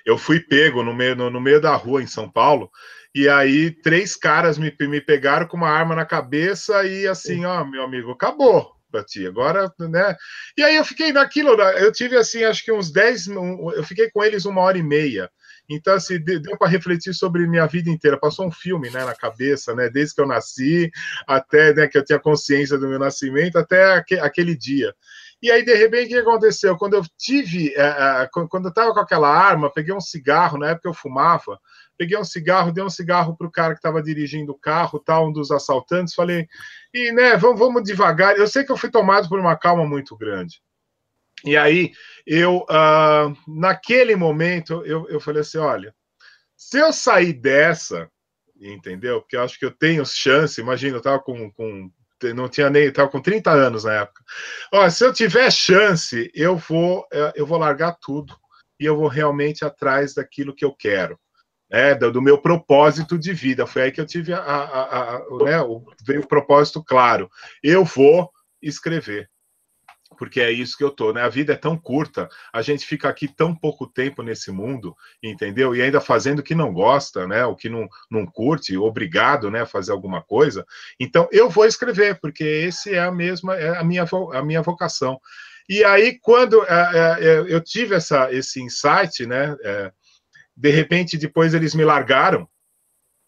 Eu fui pego no meio, no, no, meio da rua em São Paulo, e aí três caras me, me pegaram com uma arma na cabeça e assim, ó, meu amigo, acabou para ti. Agora, né? E aí eu fiquei naquilo, eu tive assim, acho que uns 10, eu fiquei com eles uma hora e meia. Então, assim, deu para refletir sobre minha vida inteira. Passou um filme né, na cabeça, né? Desde que eu nasci, até né, que eu tinha consciência do meu nascimento, até aquele dia. E aí, de repente, o que aconteceu? Quando eu tive, uh, quando eu estava com aquela arma, peguei um cigarro, na época eu fumava, peguei um cigarro, dei um cigarro para o cara que estava dirigindo o carro, tal, um dos assaltantes, falei, e né, vamos, vamos devagar. Eu sei que eu fui tomado por uma calma muito grande. E aí, eu, uh, naquele momento, eu, eu falei assim: olha, se eu sair dessa, entendeu? Porque eu acho que eu tenho chance, imagina, eu estava com, com. Não tinha nem. Estava com 30 anos na época. Olha, se eu tiver chance, eu vou, eh, eu vou largar tudo e eu vou realmente atrás daquilo que eu quero. É, do, do, meu propósito de vida. Foi aí que eu tive a, a, a, né, o, veio o propósito claro. Eu vou escrever porque é isso que eu tô, né? A vida é tão curta, a gente fica aqui tão pouco tempo nesse mundo, entendeu? E ainda fazendo o que não gosta, né? O que não, não curte, obrigado, né, a fazer alguma coisa. Então eu vou escrever, porque esse é a mesma, é a minha, a minha vocação. E aí quando é, é, eu tive essa, esse insight, né? É, de repente depois eles me largaram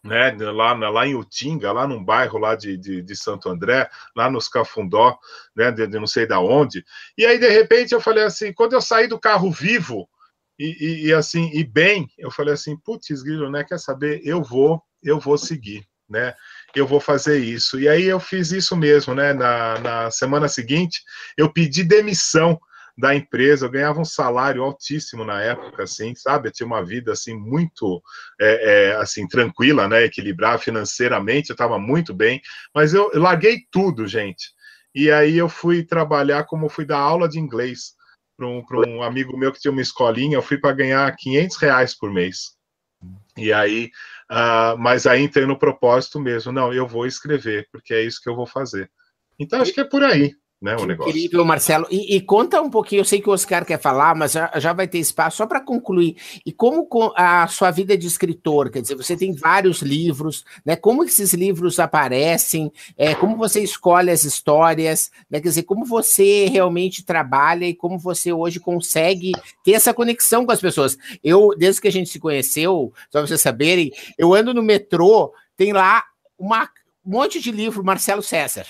né, lá, lá em Utinga, lá num bairro lá de, de, de Santo André, lá nos Cafundó, né, de, de, não sei da onde. E aí, de repente, eu falei assim, quando eu saí do carro vivo, e, e, e assim, e bem, eu falei assim, putz, Grilo, né, quer saber, eu vou, eu vou seguir, né, eu vou fazer isso. E aí eu fiz isso mesmo, né, na, na semana seguinte, eu pedi demissão da empresa, eu ganhava um salário altíssimo na época, assim, sabe? Eu tinha uma vida assim muito é, é, assim tranquila, né? Equilibrar financeiramente, eu estava muito bem, mas eu, eu larguei tudo, gente. E aí eu fui trabalhar como fui dar aula de inglês para um, um amigo meu que tinha uma escolinha, eu fui para ganhar 500 reais por mês. E aí, uh, mas aí entrei no propósito mesmo, não, eu vou escrever, porque é isso que eu vou fazer. Então acho que é por aí. Né, o negócio. Incrível, Marcelo. E, e, conta um pouquinho, eu sei que o Oscar quer falar, mas já, já vai ter espaço, só para concluir. E como a sua vida de escritor, quer dizer, você tem vários livros, né? Como esses livros aparecem, é, como você escolhe as histórias, né? Quer dizer, como você realmente trabalha e como você hoje consegue ter essa conexão com as pessoas. Eu, desde que a gente se conheceu, só para vocês saberem, eu ando no metrô, tem lá uma, um monte de livro, Marcelo César.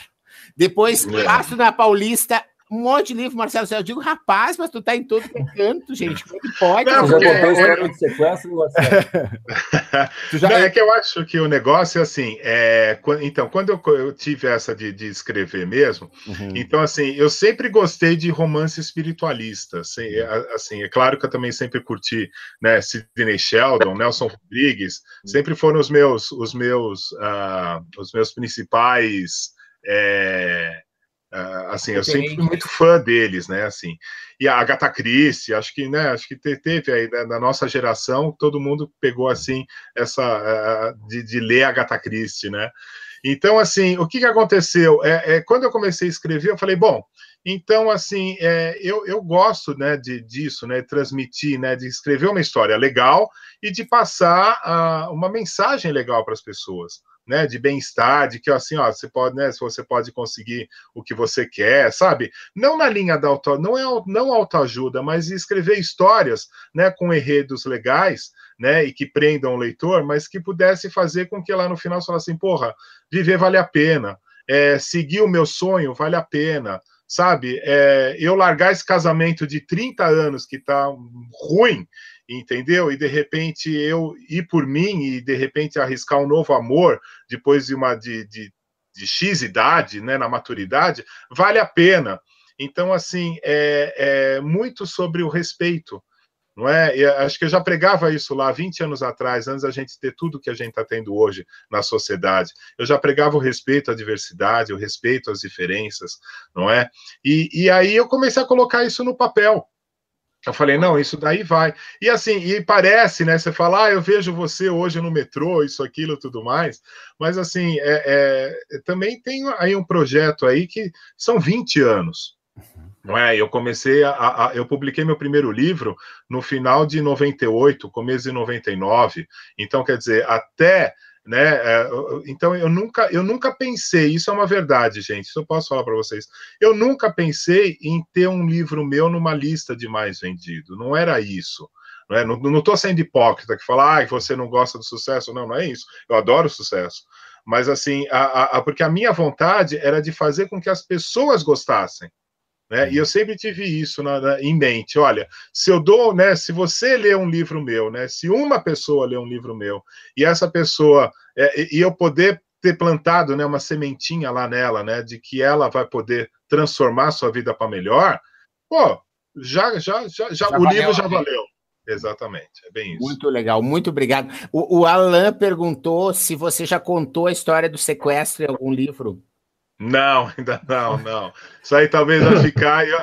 Depois é. passo na Paulista, um monte de livro, Marcelo Céu. Eu digo, rapaz, mas tu tá em todo é canto, gente. Como é que pode? Não, já botou história de sequência já... Não, é que eu acho que o negócio, assim, é... então, quando eu, eu tive essa de, de escrever mesmo, uhum. então, assim, eu sempre gostei de romance espiritualista. Assim, é, assim, é claro que eu também sempre curti, né, Sidney Sheldon, Nelson Rodrigues, sempre foram os meus, os meus, uh, os meus principais é, assim, eu sempre fui muito fã deles, né? Assim, e a Agatha Christie, acho que, né? Acho que teve aí né, na nossa geração todo mundo pegou assim essa de, de ler Agatha Christie, né? Então, assim, o que, que aconteceu? É, é, quando eu comecei a escrever, eu falei, bom, então, assim, é, eu, eu gosto né, de, disso, né, transmitir, né, de escrever uma história legal e de passar uh, uma mensagem legal para as pessoas né, de bem-estar, de que assim, ó, você pode, né, você pode conseguir o que você quer, sabe? Não na linha da auto, não é não autoajuda, mas escrever histórias, né, com enredos legais, né, e que prendam o leitor, mas que pudesse fazer com que lá no final você falasse assim, porra, viver vale a pena, é, seguir o meu sonho vale a pena, sabe? É, eu largar esse casamento de 30 anos que tá ruim entendeu? E de repente eu ir por mim e de repente arriscar um novo amor depois de uma de, de, de X idade, né, na maturidade, vale a pena. Então, assim, é, é muito sobre o respeito, não é? E acho que eu já pregava isso lá 20 anos atrás, antes da gente ter tudo que a gente está tendo hoje na sociedade. Eu já pregava o respeito à diversidade, o respeito às diferenças, não é? E, e aí eu comecei a colocar isso no papel. Eu falei, não, isso daí vai. E assim, e parece, né? Você fala, ah, eu vejo você hoje no metrô, isso, aquilo, tudo mais. Mas assim, é, é, também tem aí um projeto aí que são 20 anos. Não é? Eu comecei a, a, Eu publiquei meu primeiro livro no final de 98, começo de 99. Então, quer dizer, até né? É, então eu nunca, eu nunca pensei, isso é uma verdade, gente. Isso eu posso falar para vocês. Eu nunca pensei em ter um livro meu numa lista de mais vendido. Não era isso. Não, é? não tô sendo hipócrita que falar ah, que você não gosta do sucesso. Não, não é isso. Eu adoro sucesso. Mas assim, a, a, porque a minha vontade era de fazer com que as pessoas gostassem. Né? E eu sempre tive isso na, na, em mente. Olha, se eu dou, né? Se você lê um livro meu, né? Se uma pessoa lê um livro meu e essa pessoa é, e eu poder ter plantado, né? Uma sementinha lá nela, né? De que ela vai poder transformar sua vida para melhor. Pô, já, já, já, já, já o valeu, livro já valeu. Exatamente, é bem isso. Muito legal, muito obrigado. O, o Alan perguntou se você já contou a história do sequestro em algum livro. Não, ainda não, não. Isso aí talvez vai ficar. Eu,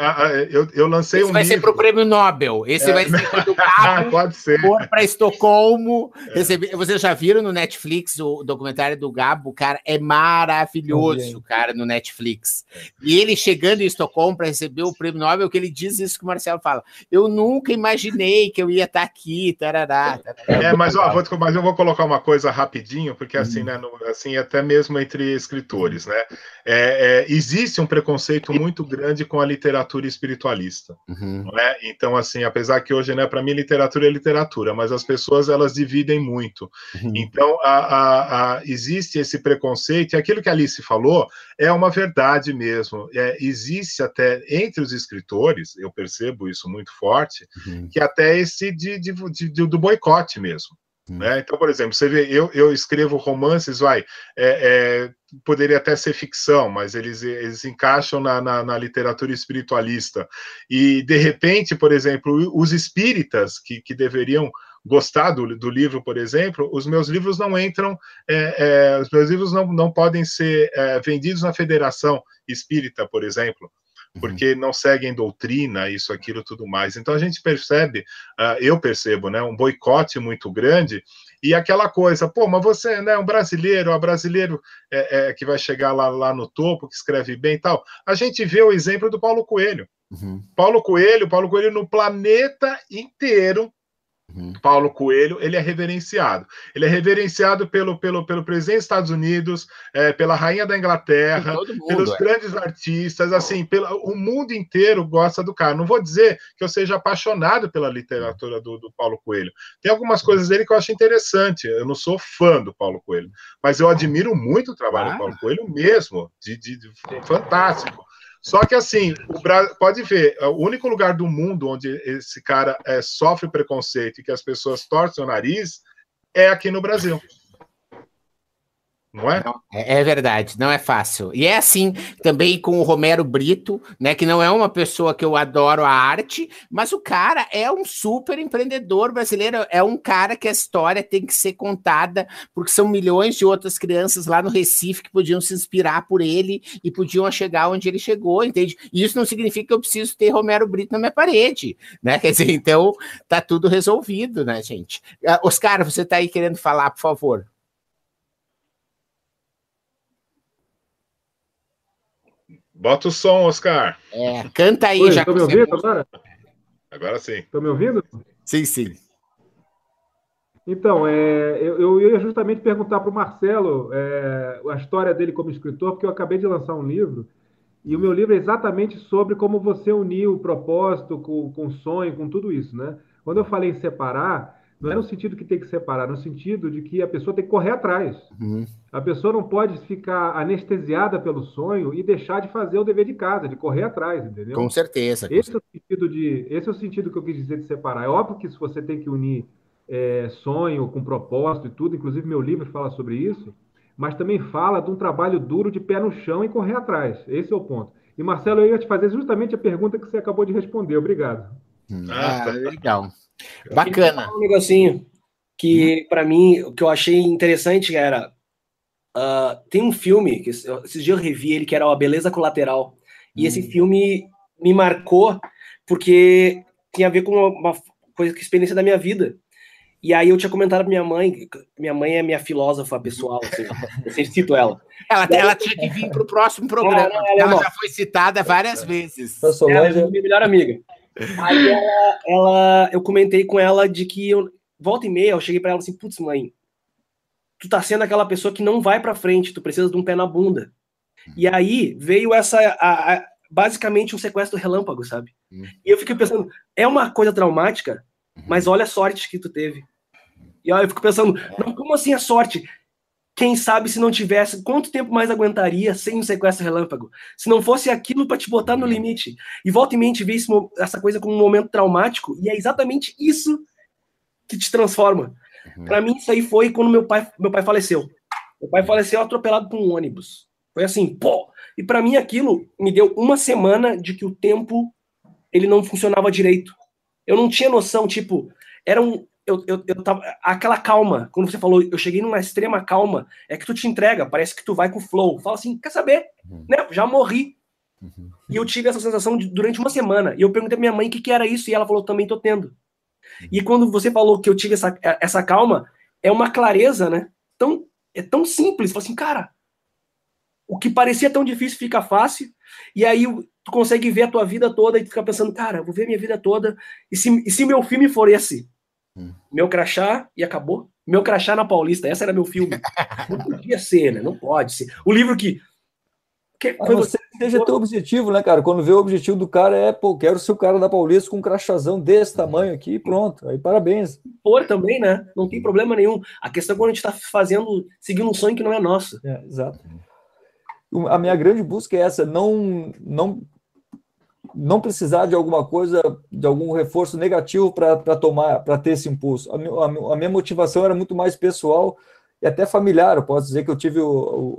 eu, eu lancei Esse um vai livro. ser para o prêmio Nobel. Esse é. vai ser quando o Gabo Pode ser. for para Estocolmo. É. Receber... Vocês já viram no Netflix o documentário do Gabo? Cara, é maravilhoso, cara, no Netflix. E ele chegando em Estocolmo para receber o prêmio Nobel, que ele diz isso que o Marcelo fala. Eu nunca imaginei que eu ia estar tá aqui. Tarará, tarará. É, mas, ó, vou, mas eu vou colocar uma coisa rapidinho, porque assim, hum. né, no, assim, até mesmo entre escritores, né? É, é, existe um preconceito muito grande com a literatura espiritualista. Uhum. Né? Então, assim, apesar que hoje, né, para mim, literatura é literatura, mas as pessoas elas dividem muito. Uhum. Então, a, a, a, existe esse preconceito, e aquilo que a Alice falou é uma verdade mesmo. É, existe até entre os escritores, eu percebo isso muito forte, uhum. que até esse de, de, de, do boicote mesmo. Né? Então, por exemplo, você vê, eu, eu escrevo romances, vai, é, é, poderia até ser ficção, mas eles, eles encaixam na, na, na, literatura espiritualista. E, de repente, por exemplo, os espíritas, que, que deveriam gostar do, do livro, por exemplo, os meus livros não entram, é, é os meus livros não, não podem ser é, vendidos na Federação Espírita, por exemplo porque não seguem doutrina, isso, aquilo, tudo mais. Então a gente percebe, uh, eu percebo, né, um boicote muito grande e aquela coisa, pô, mas você né, um brasileiro, um brasileiro é, é, que vai chegar lá, lá no topo, que escreve bem e tal. A gente vê o exemplo do Paulo Coelho. Uhum. Paulo Coelho, Paulo Coelho no planeta inteiro Uhum. Paulo Coelho, ele é reverenciado. Ele é reverenciado pelo, pelo, pelo presidente dos Estados Unidos, é, pela rainha da Inglaterra, mundo, pelos é. grandes artistas, assim, pelo, o mundo inteiro gosta do cara. Não vou dizer que eu seja apaixonado pela literatura do, do Paulo Coelho. Tem algumas coisas dele que eu acho interessante. Eu não sou fã do Paulo Coelho, mas eu admiro muito o trabalho ah. do Paulo Coelho mesmo, de, de, de fantástico. Só que assim, o Brasil, pode ver, o único lugar do mundo onde esse cara é, sofre preconceito e que as pessoas torcem o nariz é aqui no Brasil não é? É? é verdade, não é fácil. E é assim também com o Romero Brito, né? Que não é uma pessoa que eu adoro a arte, mas o cara é um super empreendedor brasileiro, é um cara que a história tem que ser contada, porque são milhões de outras crianças lá no Recife que podiam se inspirar por ele e podiam chegar onde ele chegou, entende? E isso não significa que eu preciso ter Romero Brito na minha parede, né? Quer dizer, então tá tudo resolvido, né, gente? Uh, Oscar, você tá aí querendo falar, por favor. Bota o som, Oscar. É, canta aí, Oi, já. Estão me ouvindo agora? Agora sim. Estão me ouvindo? Sim, sim. Então, é, eu, eu ia justamente perguntar para o Marcelo é, a história dele como escritor, porque eu acabei de lançar um livro, e o meu livro é exatamente sobre como você unir o propósito com, com o sonho, com tudo isso, né? Quando eu falei em separar, não é no sentido que tem que separar, no sentido de que a pessoa tem que correr atrás. Uhum. A pessoa não pode ficar anestesiada pelo sonho e deixar de fazer o dever de casa, de correr atrás, entendeu? Com certeza. esse, É o sentido de, esse é o sentido que eu quis dizer de separar. É óbvio que se você tem que unir é, sonho com propósito e tudo, inclusive meu livro fala sobre isso, mas também fala de um trabalho duro de pé no chão e correr atrás. Esse é o ponto. E Marcelo, eu ia te fazer justamente a pergunta que você acabou de responder. Obrigado. Ah, ah legal. Bacana. Um negocinho que, hum. para mim, o que eu achei interessante era. Uh, tem um filme, que esses dias eu revi ele, que era A Beleza Colateral. E hum. esse filme me marcou porque tinha a ver com uma, uma coisa, com a experiência da minha vida. E aí eu tinha comentado pra minha mãe, minha mãe é minha filósofa pessoal, assim, eu sempre cito ela. Ela, ela tinha que vir pro próximo programa. Não, ela, ela já foi citada várias vezes. Ela é minha melhor amiga. Aí ela, ela, eu comentei com ela de que eu, volta e meia, eu cheguei para ela assim, putz, mãe, tu tá sendo aquela pessoa que não vai para frente, tu precisa de um pé na bunda. E aí veio essa, a, a, basicamente um sequestro relâmpago, sabe? Uhum. E eu fiquei pensando, é uma coisa traumática, mas olha a sorte que tu teve. E aí eu fico pensando, não, como assim a sorte? Quem sabe se não tivesse, quanto tempo mais aguentaria sem um sequestro relâmpago? Se não fosse aquilo para te botar no limite. E volta em mente ver essa coisa como um momento traumático, e é exatamente isso que te transforma. Uhum. Para mim, isso aí foi quando meu pai, meu pai faleceu. Meu pai faleceu atropelado por um ônibus. Foi assim, pô. E para mim aquilo me deu uma semana de que o tempo ele não funcionava direito. Eu não tinha noção, tipo, era um, eu, eu, eu tava. Aquela calma, quando você falou, eu cheguei numa extrema calma, é que tu te entrega, parece que tu vai com o flow. Fala assim, quer saber? Uhum. Né? Já morri. Uhum. E eu tive essa sensação de, durante uma semana. E eu perguntei pra minha mãe o que, que era isso, e ela falou, também tô tendo. E quando você falou que eu tive essa, essa calma, é uma clareza, né? Tão, é tão simples. Fala assim, cara, o que parecia tão difícil fica fácil, e aí tu consegue ver a tua vida toda e tu fica pensando, cara, eu vou ver minha vida toda, e se, e se meu filme for esse? Hum. Meu crachá e acabou. Meu crachá na Paulista, essa era meu filme. Não podia ser, né? Não pode ser. O livro que. Que foi você seja teu objetivo, né, cara? Quando vê o objetivo do cara é, pô, quero ser o cara da Paulista com um crachazão desse tamanho aqui, pronto. Aí parabéns. Por também, né? Não tem problema nenhum. A questão é quando a gente está fazendo, seguindo um sonho que não é nosso. É, exato. A minha grande busca é essa, não, não não precisar de alguma coisa, de algum reforço negativo para tomar, para ter esse impulso. A, a, a, minha motivação era muito mais pessoal e até familiar. Eu posso dizer que eu tive o,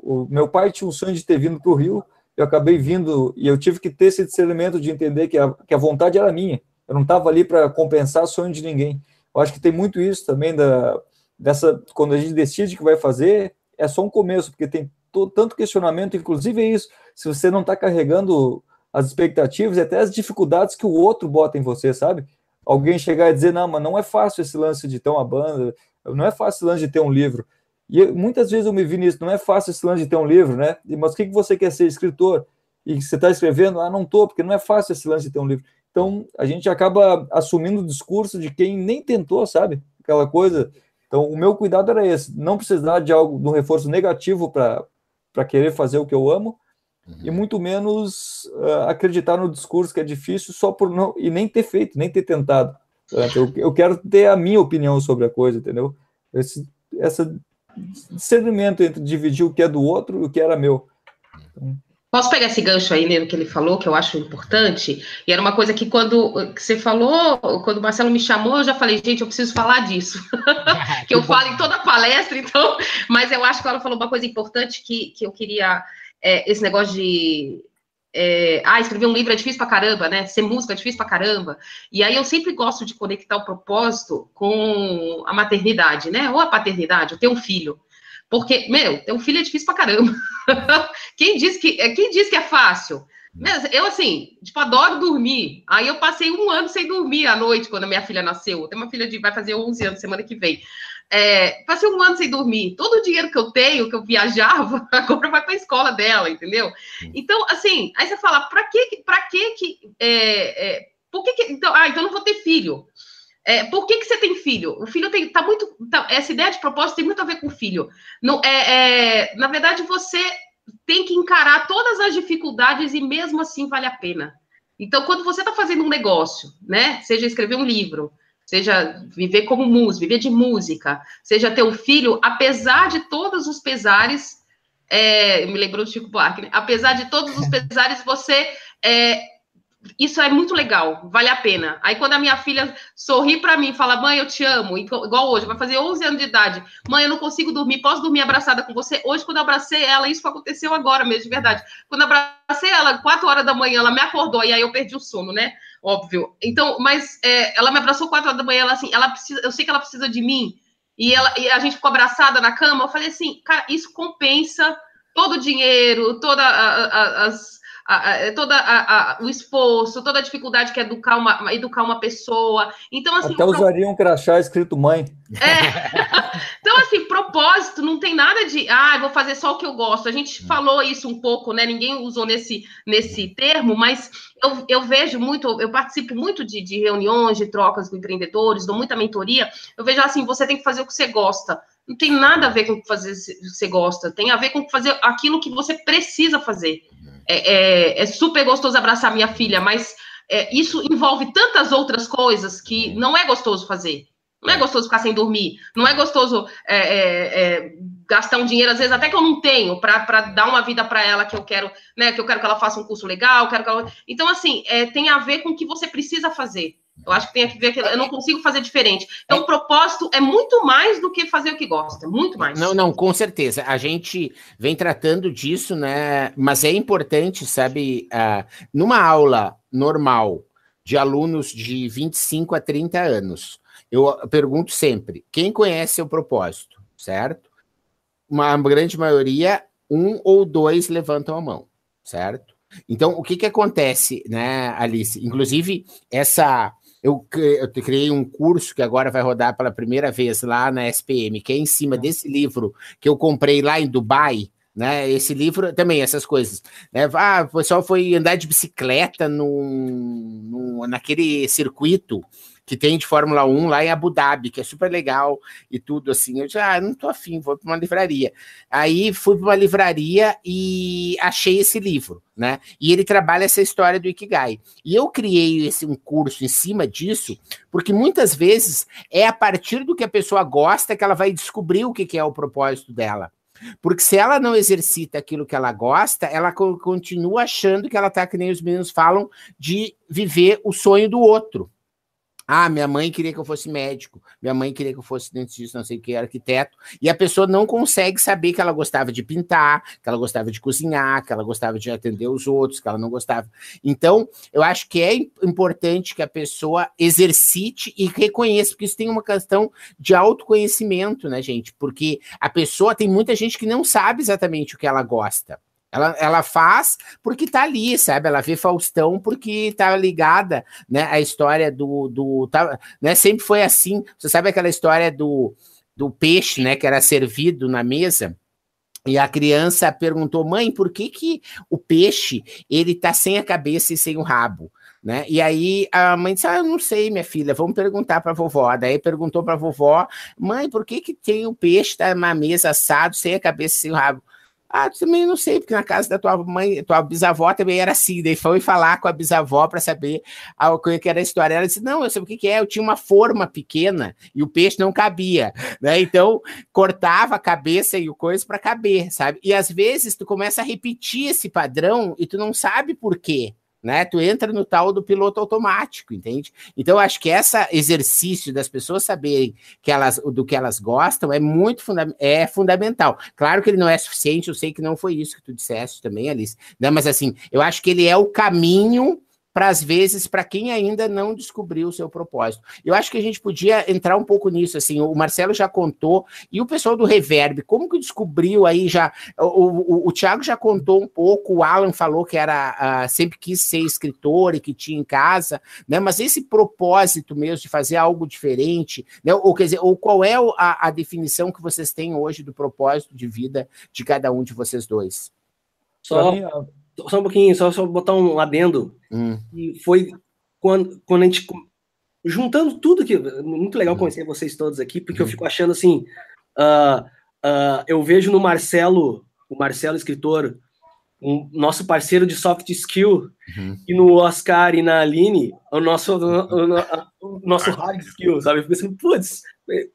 o, o meu pai tinha um sonho de ter vindo para o Rio, eu acabei vindo e eu tive que ter esse discernimento de entender que a, que a vontade era minha. Eu não estava ali para compensar o sonho de ninguém. Eu acho que tem muito isso também da dessa quando a gente decide que vai fazer é só um começo porque tem tanto questionamento, inclusive é isso. Se você não está carregando as expectativas e até as dificuldades que o outro bota em você, sabe? Alguém chegar e dizer, não, mas não é fácil esse lance de ter uma banda, não é fácil esse lance de ter um livro. E eu, muitas vezes eu me vi nisso, não é fácil esse lance de ter um livro, né? Mas o que, que você quer ser escritor? E você está escrevendo? Ah, não estou, porque não é fácil esse lance de ter um livro. Então, a gente acaba assumindo o discurso de quem nem tentou, sabe? Aquela coisa. Então, o meu cuidado era esse, não precisar de algo, de um reforço negativo para querer fazer o que eu amo, uhum. e muito menos uh, acreditar no discurso que é difícil só por não, e nem ter feito, nem ter tentado. Eu, eu quero ter a minha opinião sobre a coisa, entendeu? Esse essa discernimento entre dividir o que é do outro e o que era meu. Então, Posso pegar esse gancho aí nele que ele falou, que eu acho importante? E era uma coisa que quando que você falou, quando o Marcelo me chamou, eu já falei, gente, eu preciso falar disso. que eu falo em toda a palestra, então. Mas eu acho que ela falou uma coisa importante que, que eu queria. É, esse negócio de. É, ah, escrever um livro é difícil pra caramba, né? Ser música é difícil pra caramba. E aí eu sempre gosto de conectar o propósito com a maternidade, né? Ou a paternidade, eu ter um filho. Porque, meu, ter um filho é difícil pra caramba. quem, diz que, é, quem diz que é fácil? Eu, assim, tipo, adoro dormir. Aí eu passei um ano sem dormir à noite quando a minha filha nasceu. Tem uma filha de vai fazer 11 anos semana que vem. É, passei um ano sem dormir. Todo o dinheiro que eu tenho, que eu viajava, agora vai para a escola dela, entendeu? Então, assim, aí você fala, para que, para que que, é, é, por que, que, então, ah, então não vou ter filho. É, por que, que você tem filho? O filho tem, tá muito. Tá, essa ideia de propósito tem muito a ver com o filho. Não, é, é, na verdade, você tem que encarar todas as dificuldades e mesmo assim vale a pena. Então, quando você está fazendo um negócio, né? Seja escrever um livro, seja viver como músico, viver de música, seja ter um filho, apesar de todos os pesares, é, me lembrou do Chico Buarque, né? apesar de todos os pesares, você é, isso é muito legal, vale a pena. Aí quando a minha filha sorri para mim fala, mãe, eu te amo, igual hoje, vai fazer 11 anos de idade, mãe, eu não consigo dormir, posso dormir abraçada com você? Hoje, quando eu abracei ela, isso aconteceu agora mesmo, de verdade. Quando eu abracei ela, 4 horas da manhã, ela me acordou, e aí eu perdi o sono, né? Óbvio. Então, mas é, ela me abraçou 4 horas da manhã, ela assim, ela precisa, eu sei que ela precisa de mim, e, ela, e a gente ficou abraçada na cama, eu falei assim, cara, isso compensa todo o dinheiro, todas as a, a, é todo o esforço, toda a dificuldade que é educar uma, educar uma pessoa. Então, assim. Até usaria um crachá escrito mãe. É. então, assim, propósito não tem nada de, ah, vou fazer só o que eu gosto. A gente hum. falou isso um pouco, né? Ninguém usou nesse, nesse termo, mas eu, eu vejo muito, eu participo muito de, de reuniões, de trocas com empreendedores, dou muita mentoria. Eu vejo assim, você tem que fazer o que você gosta. Não tem nada a ver com o que fazer, você gosta, tem a ver com fazer aquilo que você precisa fazer. É, é, é super gostoso abraçar minha filha, mas é, isso envolve tantas outras coisas que não é gostoso fazer. Não é, é. gostoso ficar sem dormir. Não é gostoso é, é, é, gastar um dinheiro, às vezes, até que eu não tenho, para dar uma vida para ela que eu quero, né? Que eu quero que ela faça um curso legal, quero que ela... Então, assim, tem a ver com o que você precisa fazer. Eu acho que tem que ver que eu não consigo fazer diferente. Então, o propósito é muito mais do que fazer o que gosta, muito mais. Não, não, com certeza. A gente vem tratando disso, né? Mas é importante, sabe, uh, numa aula normal de alunos de 25 a 30 anos, eu pergunto sempre: quem conhece o propósito, certo? Uma grande maioria, um ou dois levantam a mão, certo? Então, o que que acontece, né, Alice? Inclusive, essa eu, eu criei um curso que agora vai rodar pela primeira vez lá na SPM, que é em cima tá. desse livro que eu comprei lá em Dubai, né? Esse livro também, essas coisas. Né? Ah, o pessoal foi andar de bicicleta no, no, naquele circuito que tem de Fórmula 1 lá em Abu Dhabi, que é super legal e tudo assim. Eu disse, ah, não tô afim, vou para uma livraria. Aí fui para uma livraria e achei esse livro, né? E ele trabalha essa história do Ikigai. E eu criei esse um curso em cima disso, porque muitas vezes é a partir do que a pessoa gosta que ela vai descobrir o que, que é o propósito dela. Porque se ela não exercita aquilo que ela gosta, ela continua achando que ela tá, que nem os meninos falam, de viver o sonho do outro. Ah, minha mãe queria que eu fosse médico, minha mãe queria que eu fosse dentista, não sei o que, arquiteto, e a pessoa não consegue saber que ela gostava de pintar, que ela gostava de cozinhar, que ela gostava de atender os outros, que ela não gostava. Então, eu acho que é importante que a pessoa exercite e reconheça, porque isso tem uma questão de autoconhecimento, né, gente? Porque a pessoa tem muita gente que não sabe exatamente o que ela gosta. Ela, ela faz porque tá ali, sabe? Ela vê Faustão porque tá ligada, né? A história do. do tá, né? Sempre foi assim. Você sabe aquela história do, do peixe, né? Que era servido na mesa. E a criança perguntou, mãe, por que, que o peixe ele tá sem a cabeça e sem o rabo? Né? E aí a mãe disse: Ah, eu não sei, minha filha, vamos perguntar para vovó. Daí perguntou para vovó: Mãe, por que, que tem o peixe tá na mesa assado, sem a cabeça e sem o rabo? Ah, também não sei, porque na casa da tua mãe, tua bisavó também era assim. Daí foi falar com a bisavó para saber o que era a história. Ela disse: Não, eu sei o que, que é. Eu tinha uma forma pequena e o peixe não cabia, né? Então cortava a cabeça e o coisa para caber, sabe? E às vezes tu começa a repetir esse padrão e tu não sabe por quê né? Tu entra no tal do piloto automático, entende? Então, acho que esse exercício das pessoas saberem que elas, do que elas gostam é muito funda é fundamental. Claro que ele não é suficiente, eu sei que não foi isso que tu disseste também, Alice, né? mas assim, eu acho que ele é o caminho para às vezes para quem ainda não descobriu o seu propósito. Eu acho que a gente podia entrar um pouco nisso, assim, o Marcelo já contou, e o pessoal do Reverb, como que descobriu aí já, o, o, o Thiago já contou um pouco, o Alan falou que era, uh, sempre quis ser escritor e que tinha em casa, né, mas esse propósito mesmo de fazer algo diferente, né, ou quer dizer, ou qual é a, a definição que vocês têm hoje do propósito de vida de cada um de vocês dois? Só, só um pouquinho, só, só botar um adendo. Hum. E foi quando, quando a gente. Juntando tudo que. Muito legal hum. conhecer vocês todos aqui, porque hum. eu fico achando assim. Uh, uh, eu vejo no Marcelo, o Marcelo escritor, um, nosso parceiro de soft skill, uhum. e no Oscar e na Aline, o nosso, o, o, o nosso hard skill, sabe? Eu fico assim, putz,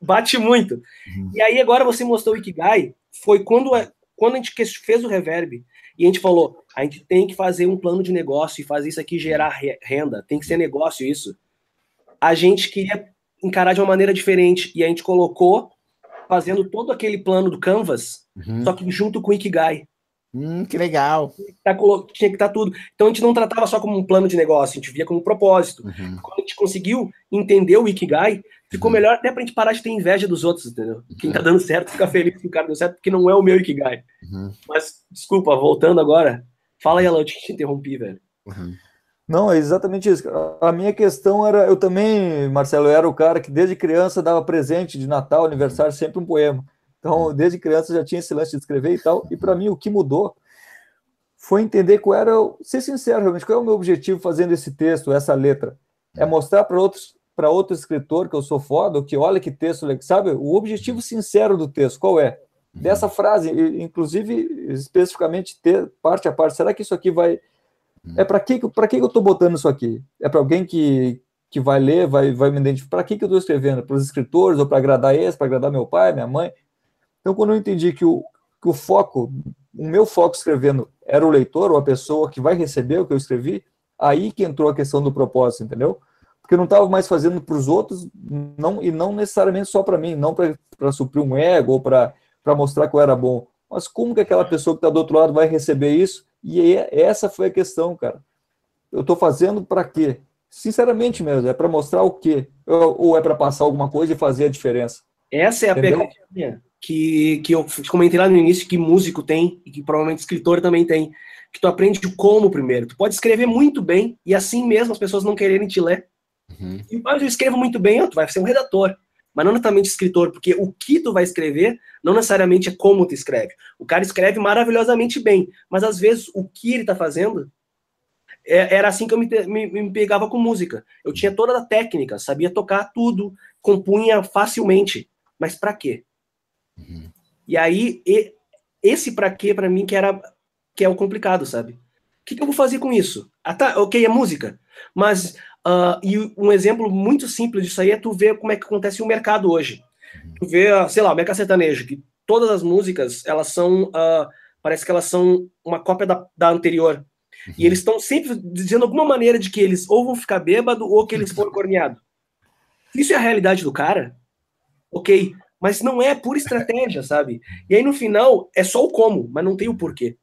bate muito. Uhum. E aí agora você mostrou o Ikigai, foi quando, quando a gente fez o reverb, e a gente falou, a gente tem que fazer um plano de negócio e fazer isso aqui gerar renda, tem que ser negócio isso. A gente queria encarar de uma maneira diferente e a gente colocou fazendo todo aquele plano do Canvas, uhum. só que junto com o Ikigai. Hum, que legal. Tá, tinha que estar tá tudo. Então a gente não tratava só como um plano de negócio, a gente via como um propósito. Uhum. Quando a gente conseguiu entender o Ikigai, ficou uhum. melhor até pra gente parar de ter inveja dos outros, entendeu? Quem tá dando certo fica feliz que o cara deu certo, porque não é o meu Ikigai. Uhum. Mas, desculpa, voltando agora, fala aí, Alan, eu te interrompi, velho. Uhum. Não, é exatamente isso. A minha questão era, eu também, Marcelo, eu era o cara que desde criança dava presente de Natal, aniversário, sempre um poema. Então, desde criança já tinha esse lance de escrever e tal. E para mim, o que mudou foi entender qual era, ser sincero realmente, qual é o meu objetivo fazendo esse texto, essa letra. É mostrar para outros para outro escritor que eu sou foda, que olha que texto, sabe? O objetivo sincero do texto, qual é? Dessa frase, inclusive, especificamente, ter parte a parte, será que isso aqui vai. É para que, pra que eu estou botando isso aqui? É para alguém que, que vai ler, vai, vai me identificar? Para que, que eu estou escrevendo? Para os escritores ou para agradar esse, para agradar meu pai, minha mãe? Então, quando eu entendi que o, que o foco, o meu foco escrevendo era o leitor ou a pessoa que vai receber o que eu escrevi, aí que entrou a questão do propósito, entendeu? Porque eu não estava mais fazendo para os outros não, e não necessariamente só para mim, não para suprir um ego ou para mostrar que eu era bom. Mas como que aquela pessoa que está do outro lado vai receber isso? E essa foi a questão, cara. Eu estou fazendo para quê? Sinceramente mesmo, é para mostrar o quê? Ou é para passar alguma coisa e fazer a diferença? Essa é a Entendeu? pegadinha que, que eu comentei lá no início que músico tem e que provavelmente escritor também tem, que tu aprende o como primeiro. Tu pode escrever muito bem e assim mesmo as pessoas não quererem te ler. Uhum. E mas eu escrevo muito bem, tu vai ser um redator, mas não necessariamente escritor, porque o que tu vai escrever não necessariamente é como tu escreve. O cara escreve maravilhosamente bem, mas às vezes o que ele tá fazendo é, era assim que eu me, me, me, pegava com música. Eu tinha toda a técnica, sabia tocar tudo, compunha facilmente, mas para quê? Uhum. E aí, e, esse para quê, para mim, que era que é o complicado, sabe? O que, que eu vou fazer com isso? Ah, tá, ok, é música. Mas, uh, e um exemplo muito simples disso aí é tu ver como é que acontece o mercado hoje. Uhum. Tu vê, sei lá, o mercado sertanejo, que todas as músicas, elas são, uh, parece que elas são uma cópia da, da anterior. Uhum. E eles estão sempre dizendo alguma maneira de que eles ou vão ficar bêbado ou que eles foram corneados. Isso é a realidade do cara? Ok, mas não é por estratégia, sabe? E aí no final é só o como, mas não tem o porquê.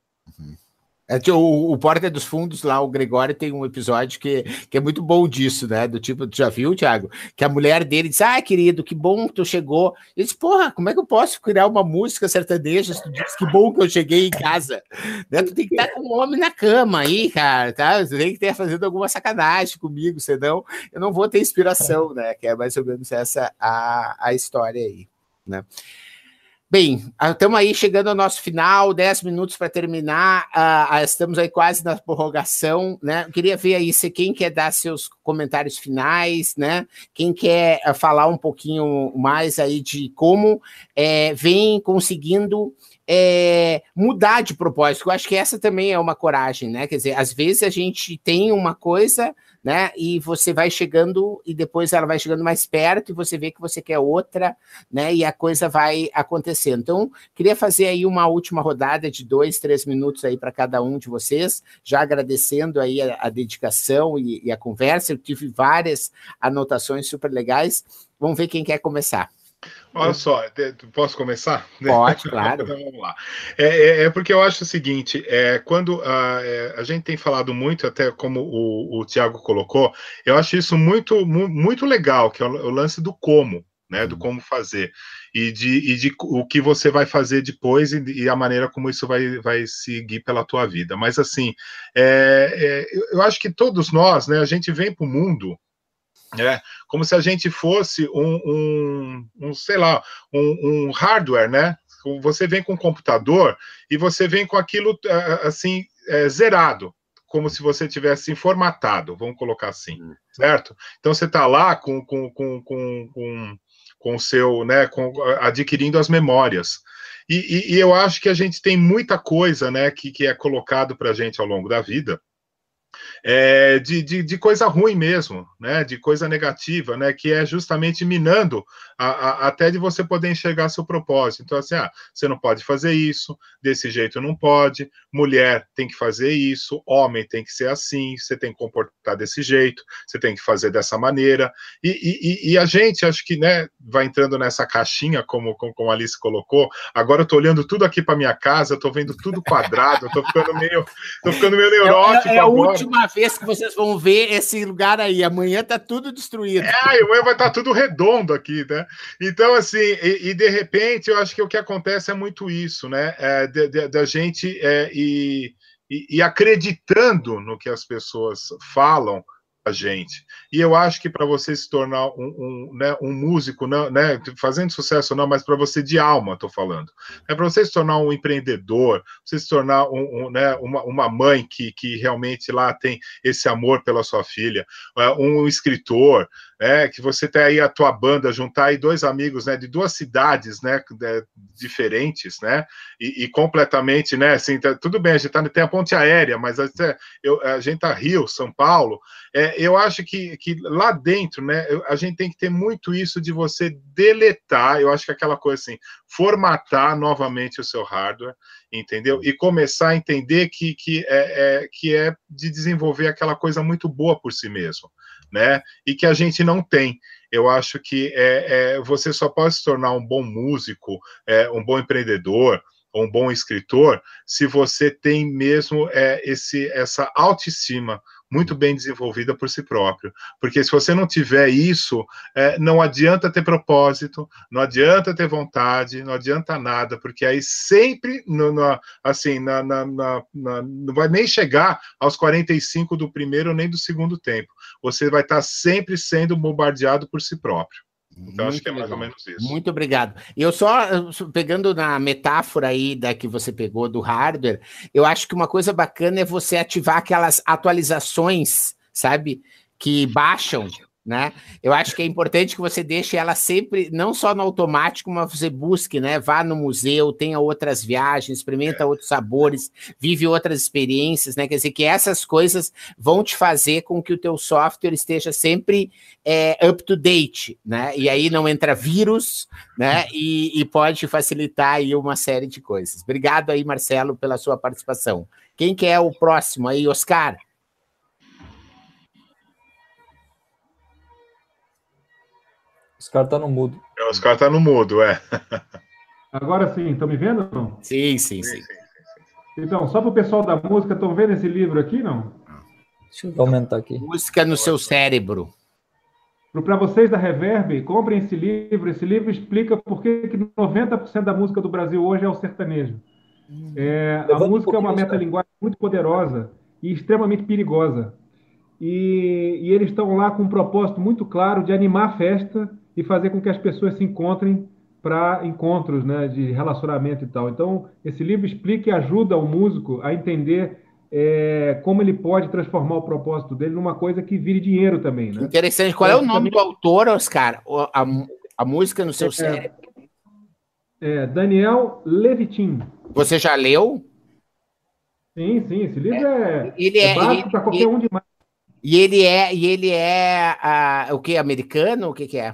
É, o, o Porta dos Fundos lá, o Gregório tem um episódio que, que é muito bom disso, né? Do tipo, tu já viu, Thiago? Que a mulher dele diz: Ah, querido, que bom que tu chegou. Ele diz: Porra, como é que eu posso criar uma música sertaneja se tu diz que bom que eu cheguei em casa? Né? Tu tem que estar com um homem na cama aí, cara, tá? Tu tem que estar fazendo alguma sacanagem comigo, senão eu não vou ter inspiração, né? Que é mais ou menos essa a, a história aí, né? Bem, estamos aí chegando ao nosso final, 10 minutos para terminar. Uh, estamos aí quase na prorrogação, né? queria ver aí se quem quer dar seus comentários finais, né? Quem quer falar um pouquinho mais aí de como é, vem conseguindo é, mudar de propósito. Eu acho que essa também é uma coragem, né? Quer dizer, às vezes a gente tem uma coisa né? E você vai chegando e depois ela vai chegando mais perto e você vê que você quer outra, né? E a coisa vai acontecendo. Então, queria fazer aí uma última rodada de dois, três minutos aí para cada um de vocês, já agradecendo aí a, a dedicação e, e a conversa. Eu tive várias anotações super legais. Vamos ver quem quer começar. Olha só, posso começar? Pode, claro. então, vamos lá. É, é, é, porque eu acho o seguinte: é, quando a, é, a gente tem falado muito, até como o, o Tiago colocou, eu acho isso muito, muito legal, que é o, o lance do como, né? Do uhum. como fazer. E de, e de o que você vai fazer depois e, e, a maneira como isso vai, vai seguir pela tua vida. Mas assim, é, é eu acho que todos nós, né, a gente vem para o mundo é, como se a gente fosse um, um, um sei lá, um, um, hardware, né? Você vem com um computador e você vem com aquilo assim é, zerado, como se você tivesse formatado, vamos colocar assim, hum. certo? Então você está lá com, com, com, com, com, com seu, né, com, adquirindo as memórias. E, e, e, eu acho que a gente tem muita coisa, né, que, que é colocado para a gente ao longo da vida, é, de, de, de, coisa ruim mesmo, né? De coisa negativa, né? Que é justamente minando a, a, até de você poder enxergar seu propósito. Então, assim, ah, você não pode fazer isso, desse jeito não pode, mulher tem que fazer isso, homem tem que ser assim, você tem que comportar desse jeito, você tem que fazer dessa maneira. E, e, e a gente, acho que, né, vai entrando nessa caixinha, como, como, como a Alice colocou. Agora eu tô olhando tudo aqui para minha casa, eu tô vendo tudo quadrado, eu tô ficando meio, tô ficando meio neurótico. É, é, é a última vez que vocês vão ver esse lugar aí. Amanhã tá tudo destruído. É, amanhã vai estar tá tudo redondo aqui, né? Então, assim, e, e, de repente, eu acho que o que acontece é muito isso, né? É, da gente é, e, e acreditando no que as pessoas falam a gente. E eu acho que para você se tornar um, um, né, um músico, não, né, fazendo sucesso não, mas para você de alma, estou falando. É para você se tornar um empreendedor, você se tornar um, um, né, uma, uma mãe que, que realmente lá tem esse amor pela sua filha, é, um escritor, é, que você tem aí a tua banda, juntar aí dois amigos, né, de duas cidades, né, diferentes, né, e, e completamente, né, assim, tá, tudo bem, a gente tá, tem a ponte aérea, mas a, eu, a gente tá Rio, São Paulo, é, eu acho que, que lá dentro, né, a gente tem que ter muito isso de você deletar, eu acho que aquela coisa assim, formatar novamente o seu hardware, entendeu? E começar a entender que, que, é, é que é de desenvolver aquela coisa muito boa por si mesmo né? E que a gente não tem. Eu acho que é, é você só pode se tornar um bom músico, é, um bom empreendedor, um bom escritor, se você tem mesmo é, esse, essa autoestima muito bem desenvolvida por si próprio. Porque se você não tiver isso, é, não adianta ter propósito, não adianta ter vontade, não adianta nada, porque aí sempre, no, no, assim, na, na, na, não vai nem chegar aos 45 do primeiro nem do segundo tempo. Você vai estar sempre sendo bombardeado por si próprio. Então, Muito acho que é mais legal. ou menos isso. Muito obrigado. Eu só, pegando na metáfora aí da que você pegou do hardware, eu acho que uma coisa bacana é você ativar aquelas atualizações, sabe? Que baixam né? Eu acho que é importante que você deixe ela sempre, não só no automático, mas você busque, né? Vá no museu, tenha outras viagens, experimenta outros sabores, vive outras experiências, né? Quer dizer que essas coisas vão te fazer com que o teu software esteja sempre é, up to date, né? E aí não entra vírus, né? E, e pode facilitar aí uma série de coisas. Obrigado aí, Marcelo, pela sua participação. Quem que é o próximo aí, Oscar? Oscar tá no mudo. É, o Oscar tá no mudo, é. Agora sim, estão me vendo? Sim, sim, sim. sim. Então, só para o pessoal da música, estão vendo esse livro aqui, não? Deixa eu aumentar aqui. Música no seu cérebro. Para vocês da Reverb, comprem esse livro. Esse livro explica por que 90% da música do Brasil hoje é o sertanejo. É, a música é uma metalinguagem muito poderosa e extremamente perigosa. E, e eles estão lá com um propósito muito claro de animar a festa e fazer com que as pessoas se encontrem para encontros né, de relacionamento e tal. Então, esse livro explica e ajuda o músico a entender é, como ele pode transformar o propósito dele numa coisa que vire dinheiro também. Né? Interessante. Qual é o nome do autor, Oscar? A, a música no seu é, cérebro? É Daniel Levitin. Você já leu? Sim, sim. Esse livro é, ele é, é básico para qualquer ele, um demais. E ele é, e ele é uh, o que? Americano? O que, que é?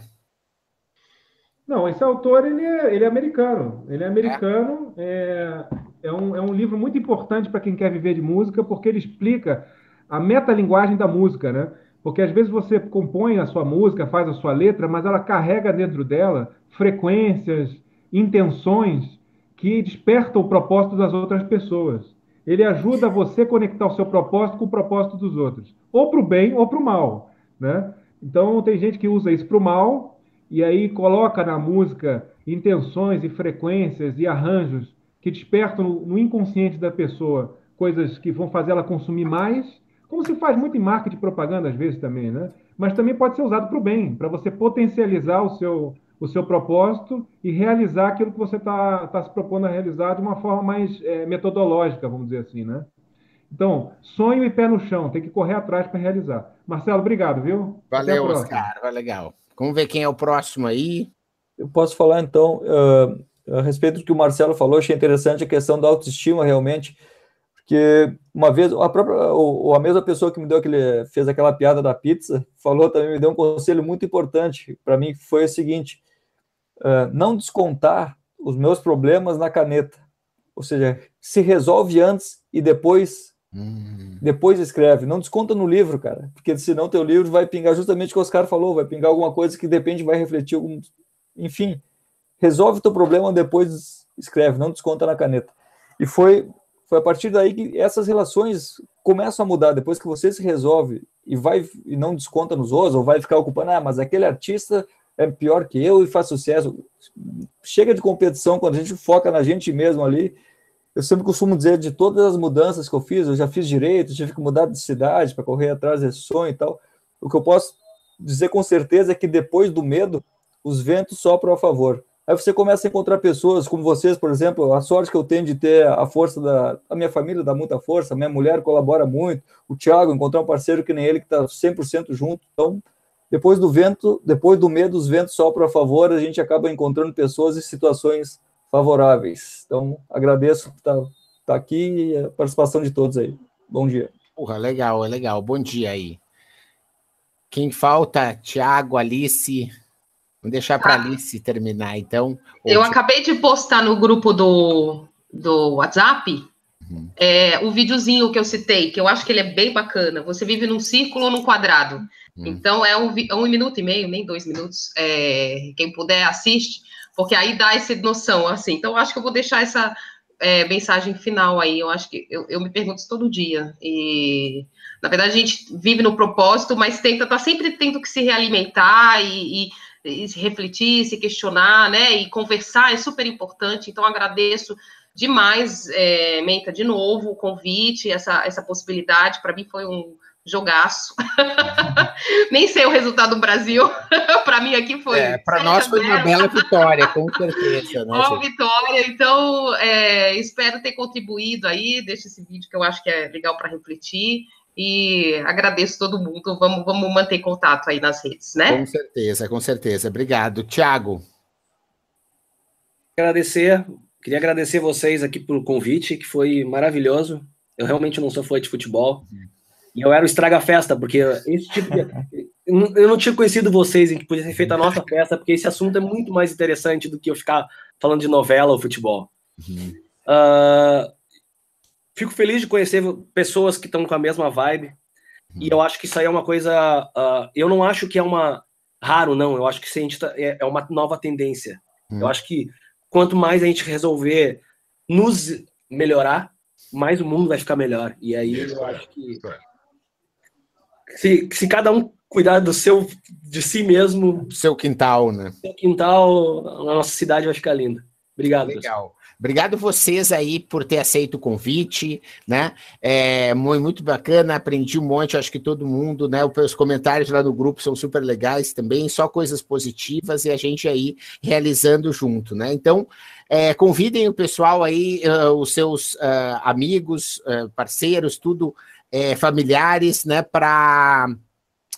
Não, esse autor ele é, ele é americano. Ele é americano. É, é, um, é um livro muito importante para quem quer viver de música, porque ele explica a metalinguagem da música, né? Porque às vezes você compõe a sua música, faz a sua letra, mas ela carrega dentro dela frequências, intenções que despertam o propósito das outras pessoas. Ele ajuda você a conectar o seu propósito com o propósito dos outros, ou para o bem ou para o mal, né? Então tem gente que usa isso para o mal e aí coloca na música intenções e frequências e arranjos que despertam no inconsciente da pessoa coisas que vão fazer ela consumir mais, como se faz muito em marketing e propaganda às vezes também, né? Mas também pode ser usado para o bem, para você potencializar o seu, o seu propósito e realizar aquilo que você está tá se propondo a realizar de uma forma mais é, metodológica, vamos dizer assim, né? Então, sonho e pé no chão, tem que correr atrás para realizar. Marcelo, obrigado, viu? Valeu, Oscar, vai legal. Vamos ver quem é o próximo aí. Eu posso falar então uh, a respeito do que o Marcelo falou, achei interessante a questão da autoestima realmente, porque uma vez a própria ou, a mesma pessoa que me deu aquele fez aquela piada da pizza falou também me deu um conselho muito importante para mim que foi o seguinte: uh, não descontar os meus problemas na caneta, ou seja, se resolve antes e depois Hum. Depois escreve, não desconta no livro, cara, porque senão teu livro vai pingar justamente o que o Oscar falou, vai pingar alguma coisa que depende, vai refletir algum. Enfim, resolve teu problema, depois escreve, não desconta na caneta. E foi, foi a partir daí que essas relações começam a mudar, depois que você se resolve e vai e não desconta nos outros, ou vai ficar ocupando, ah, mas aquele artista é pior que eu e faz sucesso. Chega de competição quando a gente foca na gente mesmo ali eu sempre costumo dizer de todas as mudanças que eu fiz, eu já fiz direito, tive que mudar de cidade para correr atrás desse sonho e tal. O que eu posso dizer com certeza é que depois do medo, os ventos sopram a favor. Aí você começa a encontrar pessoas como vocês, por exemplo, a sorte que eu tenho de ter a força da a minha família dá muita força, minha mulher colabora muito, o Thiago encontrar um parceiro que nem ele que está 100% junto. Então, depois do vento, depois do medo, os ventos sopram a favor, a gente acaba encontrando pessoas e situações favoráveis. Então, agradeço por estar, estar aqui e a participação de todos aí. Bom dia. Porra, legal, é legal. Bom dia aí. Quem falta? Tiago, Alice. Vamos deixar para ah, Alice terminar, então. Eu acabei de postar no grupo do, do WhatsApp uhum. é, o videozinho que eu citei, que eu acho que ele é bem bacana. Você vive num círculo ou num quadrado. Uhum. Então, é um, é um minuto e meio, nem dois minutos. É, quem puder, assiste porque aí dá essa noção, assim. Então, acho que eu vou deixar essa é, mensagem final aí. Eu acho que eu, eu, me pergunto isso todo dia. E, na verdade, a gente vive no propósito, mas tenta, tá sempre tendo que se realimentar e, e, e se refletir, se questionar, né? E conversar é super importante. Então, agradeço demais, é, Menta, de novo, o convite, essa, essa possibilidade. Para mim foi um jogaço. Nem sei o resultado do Brasil. para mim aqui foi. É, para nós foi uma bela vitória, com certeza. Né, uma vitória. Então, é, espero ter contribuído aí. Deixa esse vídeo que eu acho que é legal para refletir. E agradeço todo mundo. Vamos, vamos manter contato aí nas redes, né? Com certeza, com certeza. Obrigado. Tiago. Agradecer. Queria agradecer vocês aqui pelo convite, que foi maravilhoso. Eu realmente não sou fã de futebol. Uhum e eu era o estraga-festa, porque esse tipo de... Eu não tinha conhecido vocês em que podia ser feita a nossa festa, porque esse assunto é muito mais interessante do que eu ficar falando de novela ou futebol. Uhum. Uh, fico feliz de conhecer pessoas que estão com a mesma vibe. Uhum. E eu acho que isso aí é uma coisa. Uh, eu não acho que é uma. Raro, não. Eu acho que a gente tá, é, é uma nova tendência. Uhum. Eu acho que quanto mais a gente resolver nos melhorar, mais o mundo vai ficar melhor. E aí Isso, eu acho que se, se cada um cuidar do seu, de si mesmo, seu quintal, né? Seu quintal, a nossa cidade vai ficar linda. Obrigado. Legal. Pessoal. Obrigado vocês aí por ter aceito o convite, né? É muito bacana, aprendi um monte, acho que todo mundo, né? Os comentários lá no grupo são super legais também, só coisas positivas e a gente aí realizando junto, né? Então, é, convidem o pessoal aí, uh, os seus uh, amigos, uh, parceiros, tudo, é, familiares, né? Para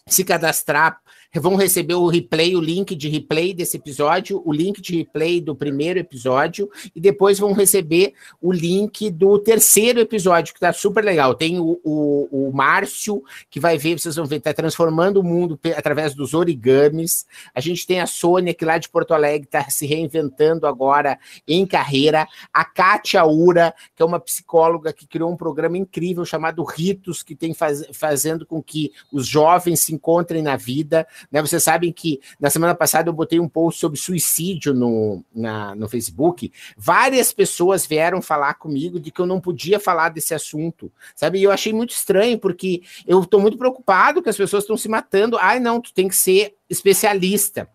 se cadastrar vão receber o replay, o link de replay desse episódio, o link de replay do primeiro episódio, e depois vão receber o link do terceiro episódio, que tá super legal. Tem o, o, o Márcio, que vai ver, vocês vão ver, tá transformando o mundo através dos origamis. A gente tem a Sônia, que lá de Porto Alegre está se reinventando agora em carreira. A Kátia Ura, que é uma psicóloga que criou um programa incrível chamado Ritos, que tem faz, fazendo com que os jovens se encontrem na vida. Né? Vocês sabem que na semana passada eu botei um post sobre suicídio no, na, no Facebook. Várias pessoas vieram falar comigo de que eu não podia falar desse assunto, sabe? E eu achei muito estranho, porque eu estou muito preocupado que as pessoas estão se matando. Ai, não, tu tem que ser especialista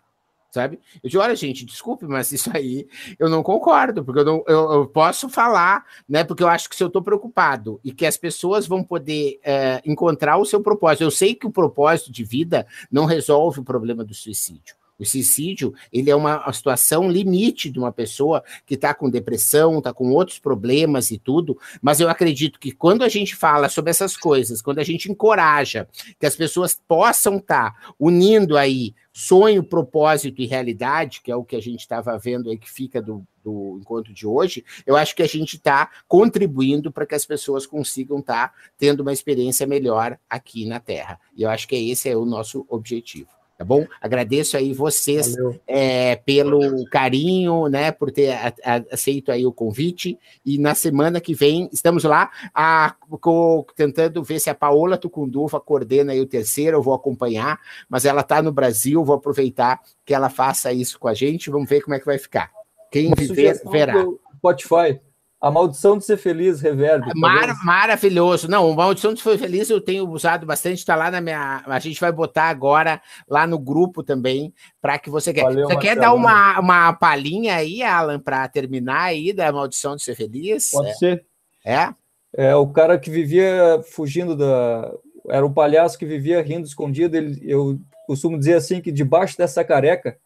sabe? Eu digo, olha, gente, desculpe, mas isso aí eu não concordo, porque eu, não, eu, eu posso falar, né? Porque eu acho que se eu estou preocupado e que as pessoas vão poder é, encontrar o seu propósito, eu sei que o propósito de vida não resolve o problema do suicídio. O suicídio, ele é uma, situação limite de uma pessoa que está com depressão, está com outros problemas e tudo, mas eu acredito que quando a gente fala sobre essas coisas, quando a gente encoraja que as pessoas possam estar tá unindo aí sonho, propósito e realidade, que é o que a gente estava vendo aí que fica do, do encontro de hoje, eu acho que a gente está contribuindo para que as pessoas consigam estar tá tendo uma experiência melhor aqui na Terra. E eu acho que esse é o nosso objetivo tá bom? Agradeço aí vocês é, pelo carinho, né, por ter a, a, aceito aí o convite, e na semana que vem estamos lá a, co, tentando ver se a Paola Tucunduva coordena aí o terceiro, eu vou acompanhar, mas ela está no Brasil, vou aproveitar que ela faça isso com a gente, vamos ver como é que vai ficar. Quem Uma viver, verá. Spotify. A Maldição de Ser Feliz, Reverb. Mar, maravilhoso. Não, o Maldição de Ser Feliz eu tenho usado bastante, está lá na minha. A gente vai botar agora lá no grupo também, para que você quer. Valeu, você quer dar uma, uma palhinha aí, Alan, para terminar aí da Maldição de Ser Feliz? Pode é. ser. É? É, o cara que vivia fugindo da. Era um palhaço que vivia rindo escondido. Ele, eu costumo dizer assim que debaixo dessa careca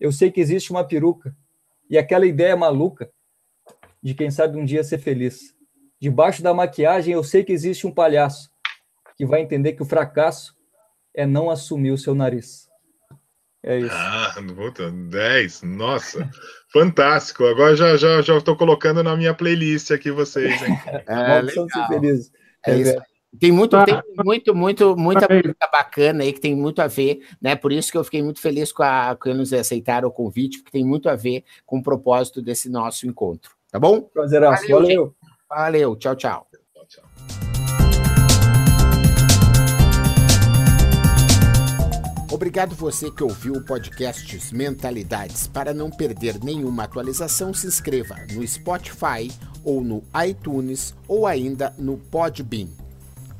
eu sei que existe uma peruca. E aquela ideia maluca de quem sabe um dia ser feliz. Debaixo da maquiagem, eu sei que existe um palhaço que vai entender que o fracasso é não assumir o seu nariz. É isso. Ah, puta, 10. Nossa, fantástico. Agora já já já estou colocando na minha playlist aqui vocês, hein? É, legal. Ser feliz. É, é isso. Tem muito, ah, tem muito, muito, muita música bacana aí que tem muito a ver, né? Por isso que eu fiquei muito feliz com, a, com eles aceitarem o convite, porque tem muito a ver com o propósito desse nosso encontro. Tá bom? Prazeraço. Valeu. Valeu. Valeu. Tchau, tchau. Obrigado você que ouviu o podcast Mentalidades. Para não perder nenhuma atualização, se inscreva no Spotify ou no iTunes ou ainda no Podbean.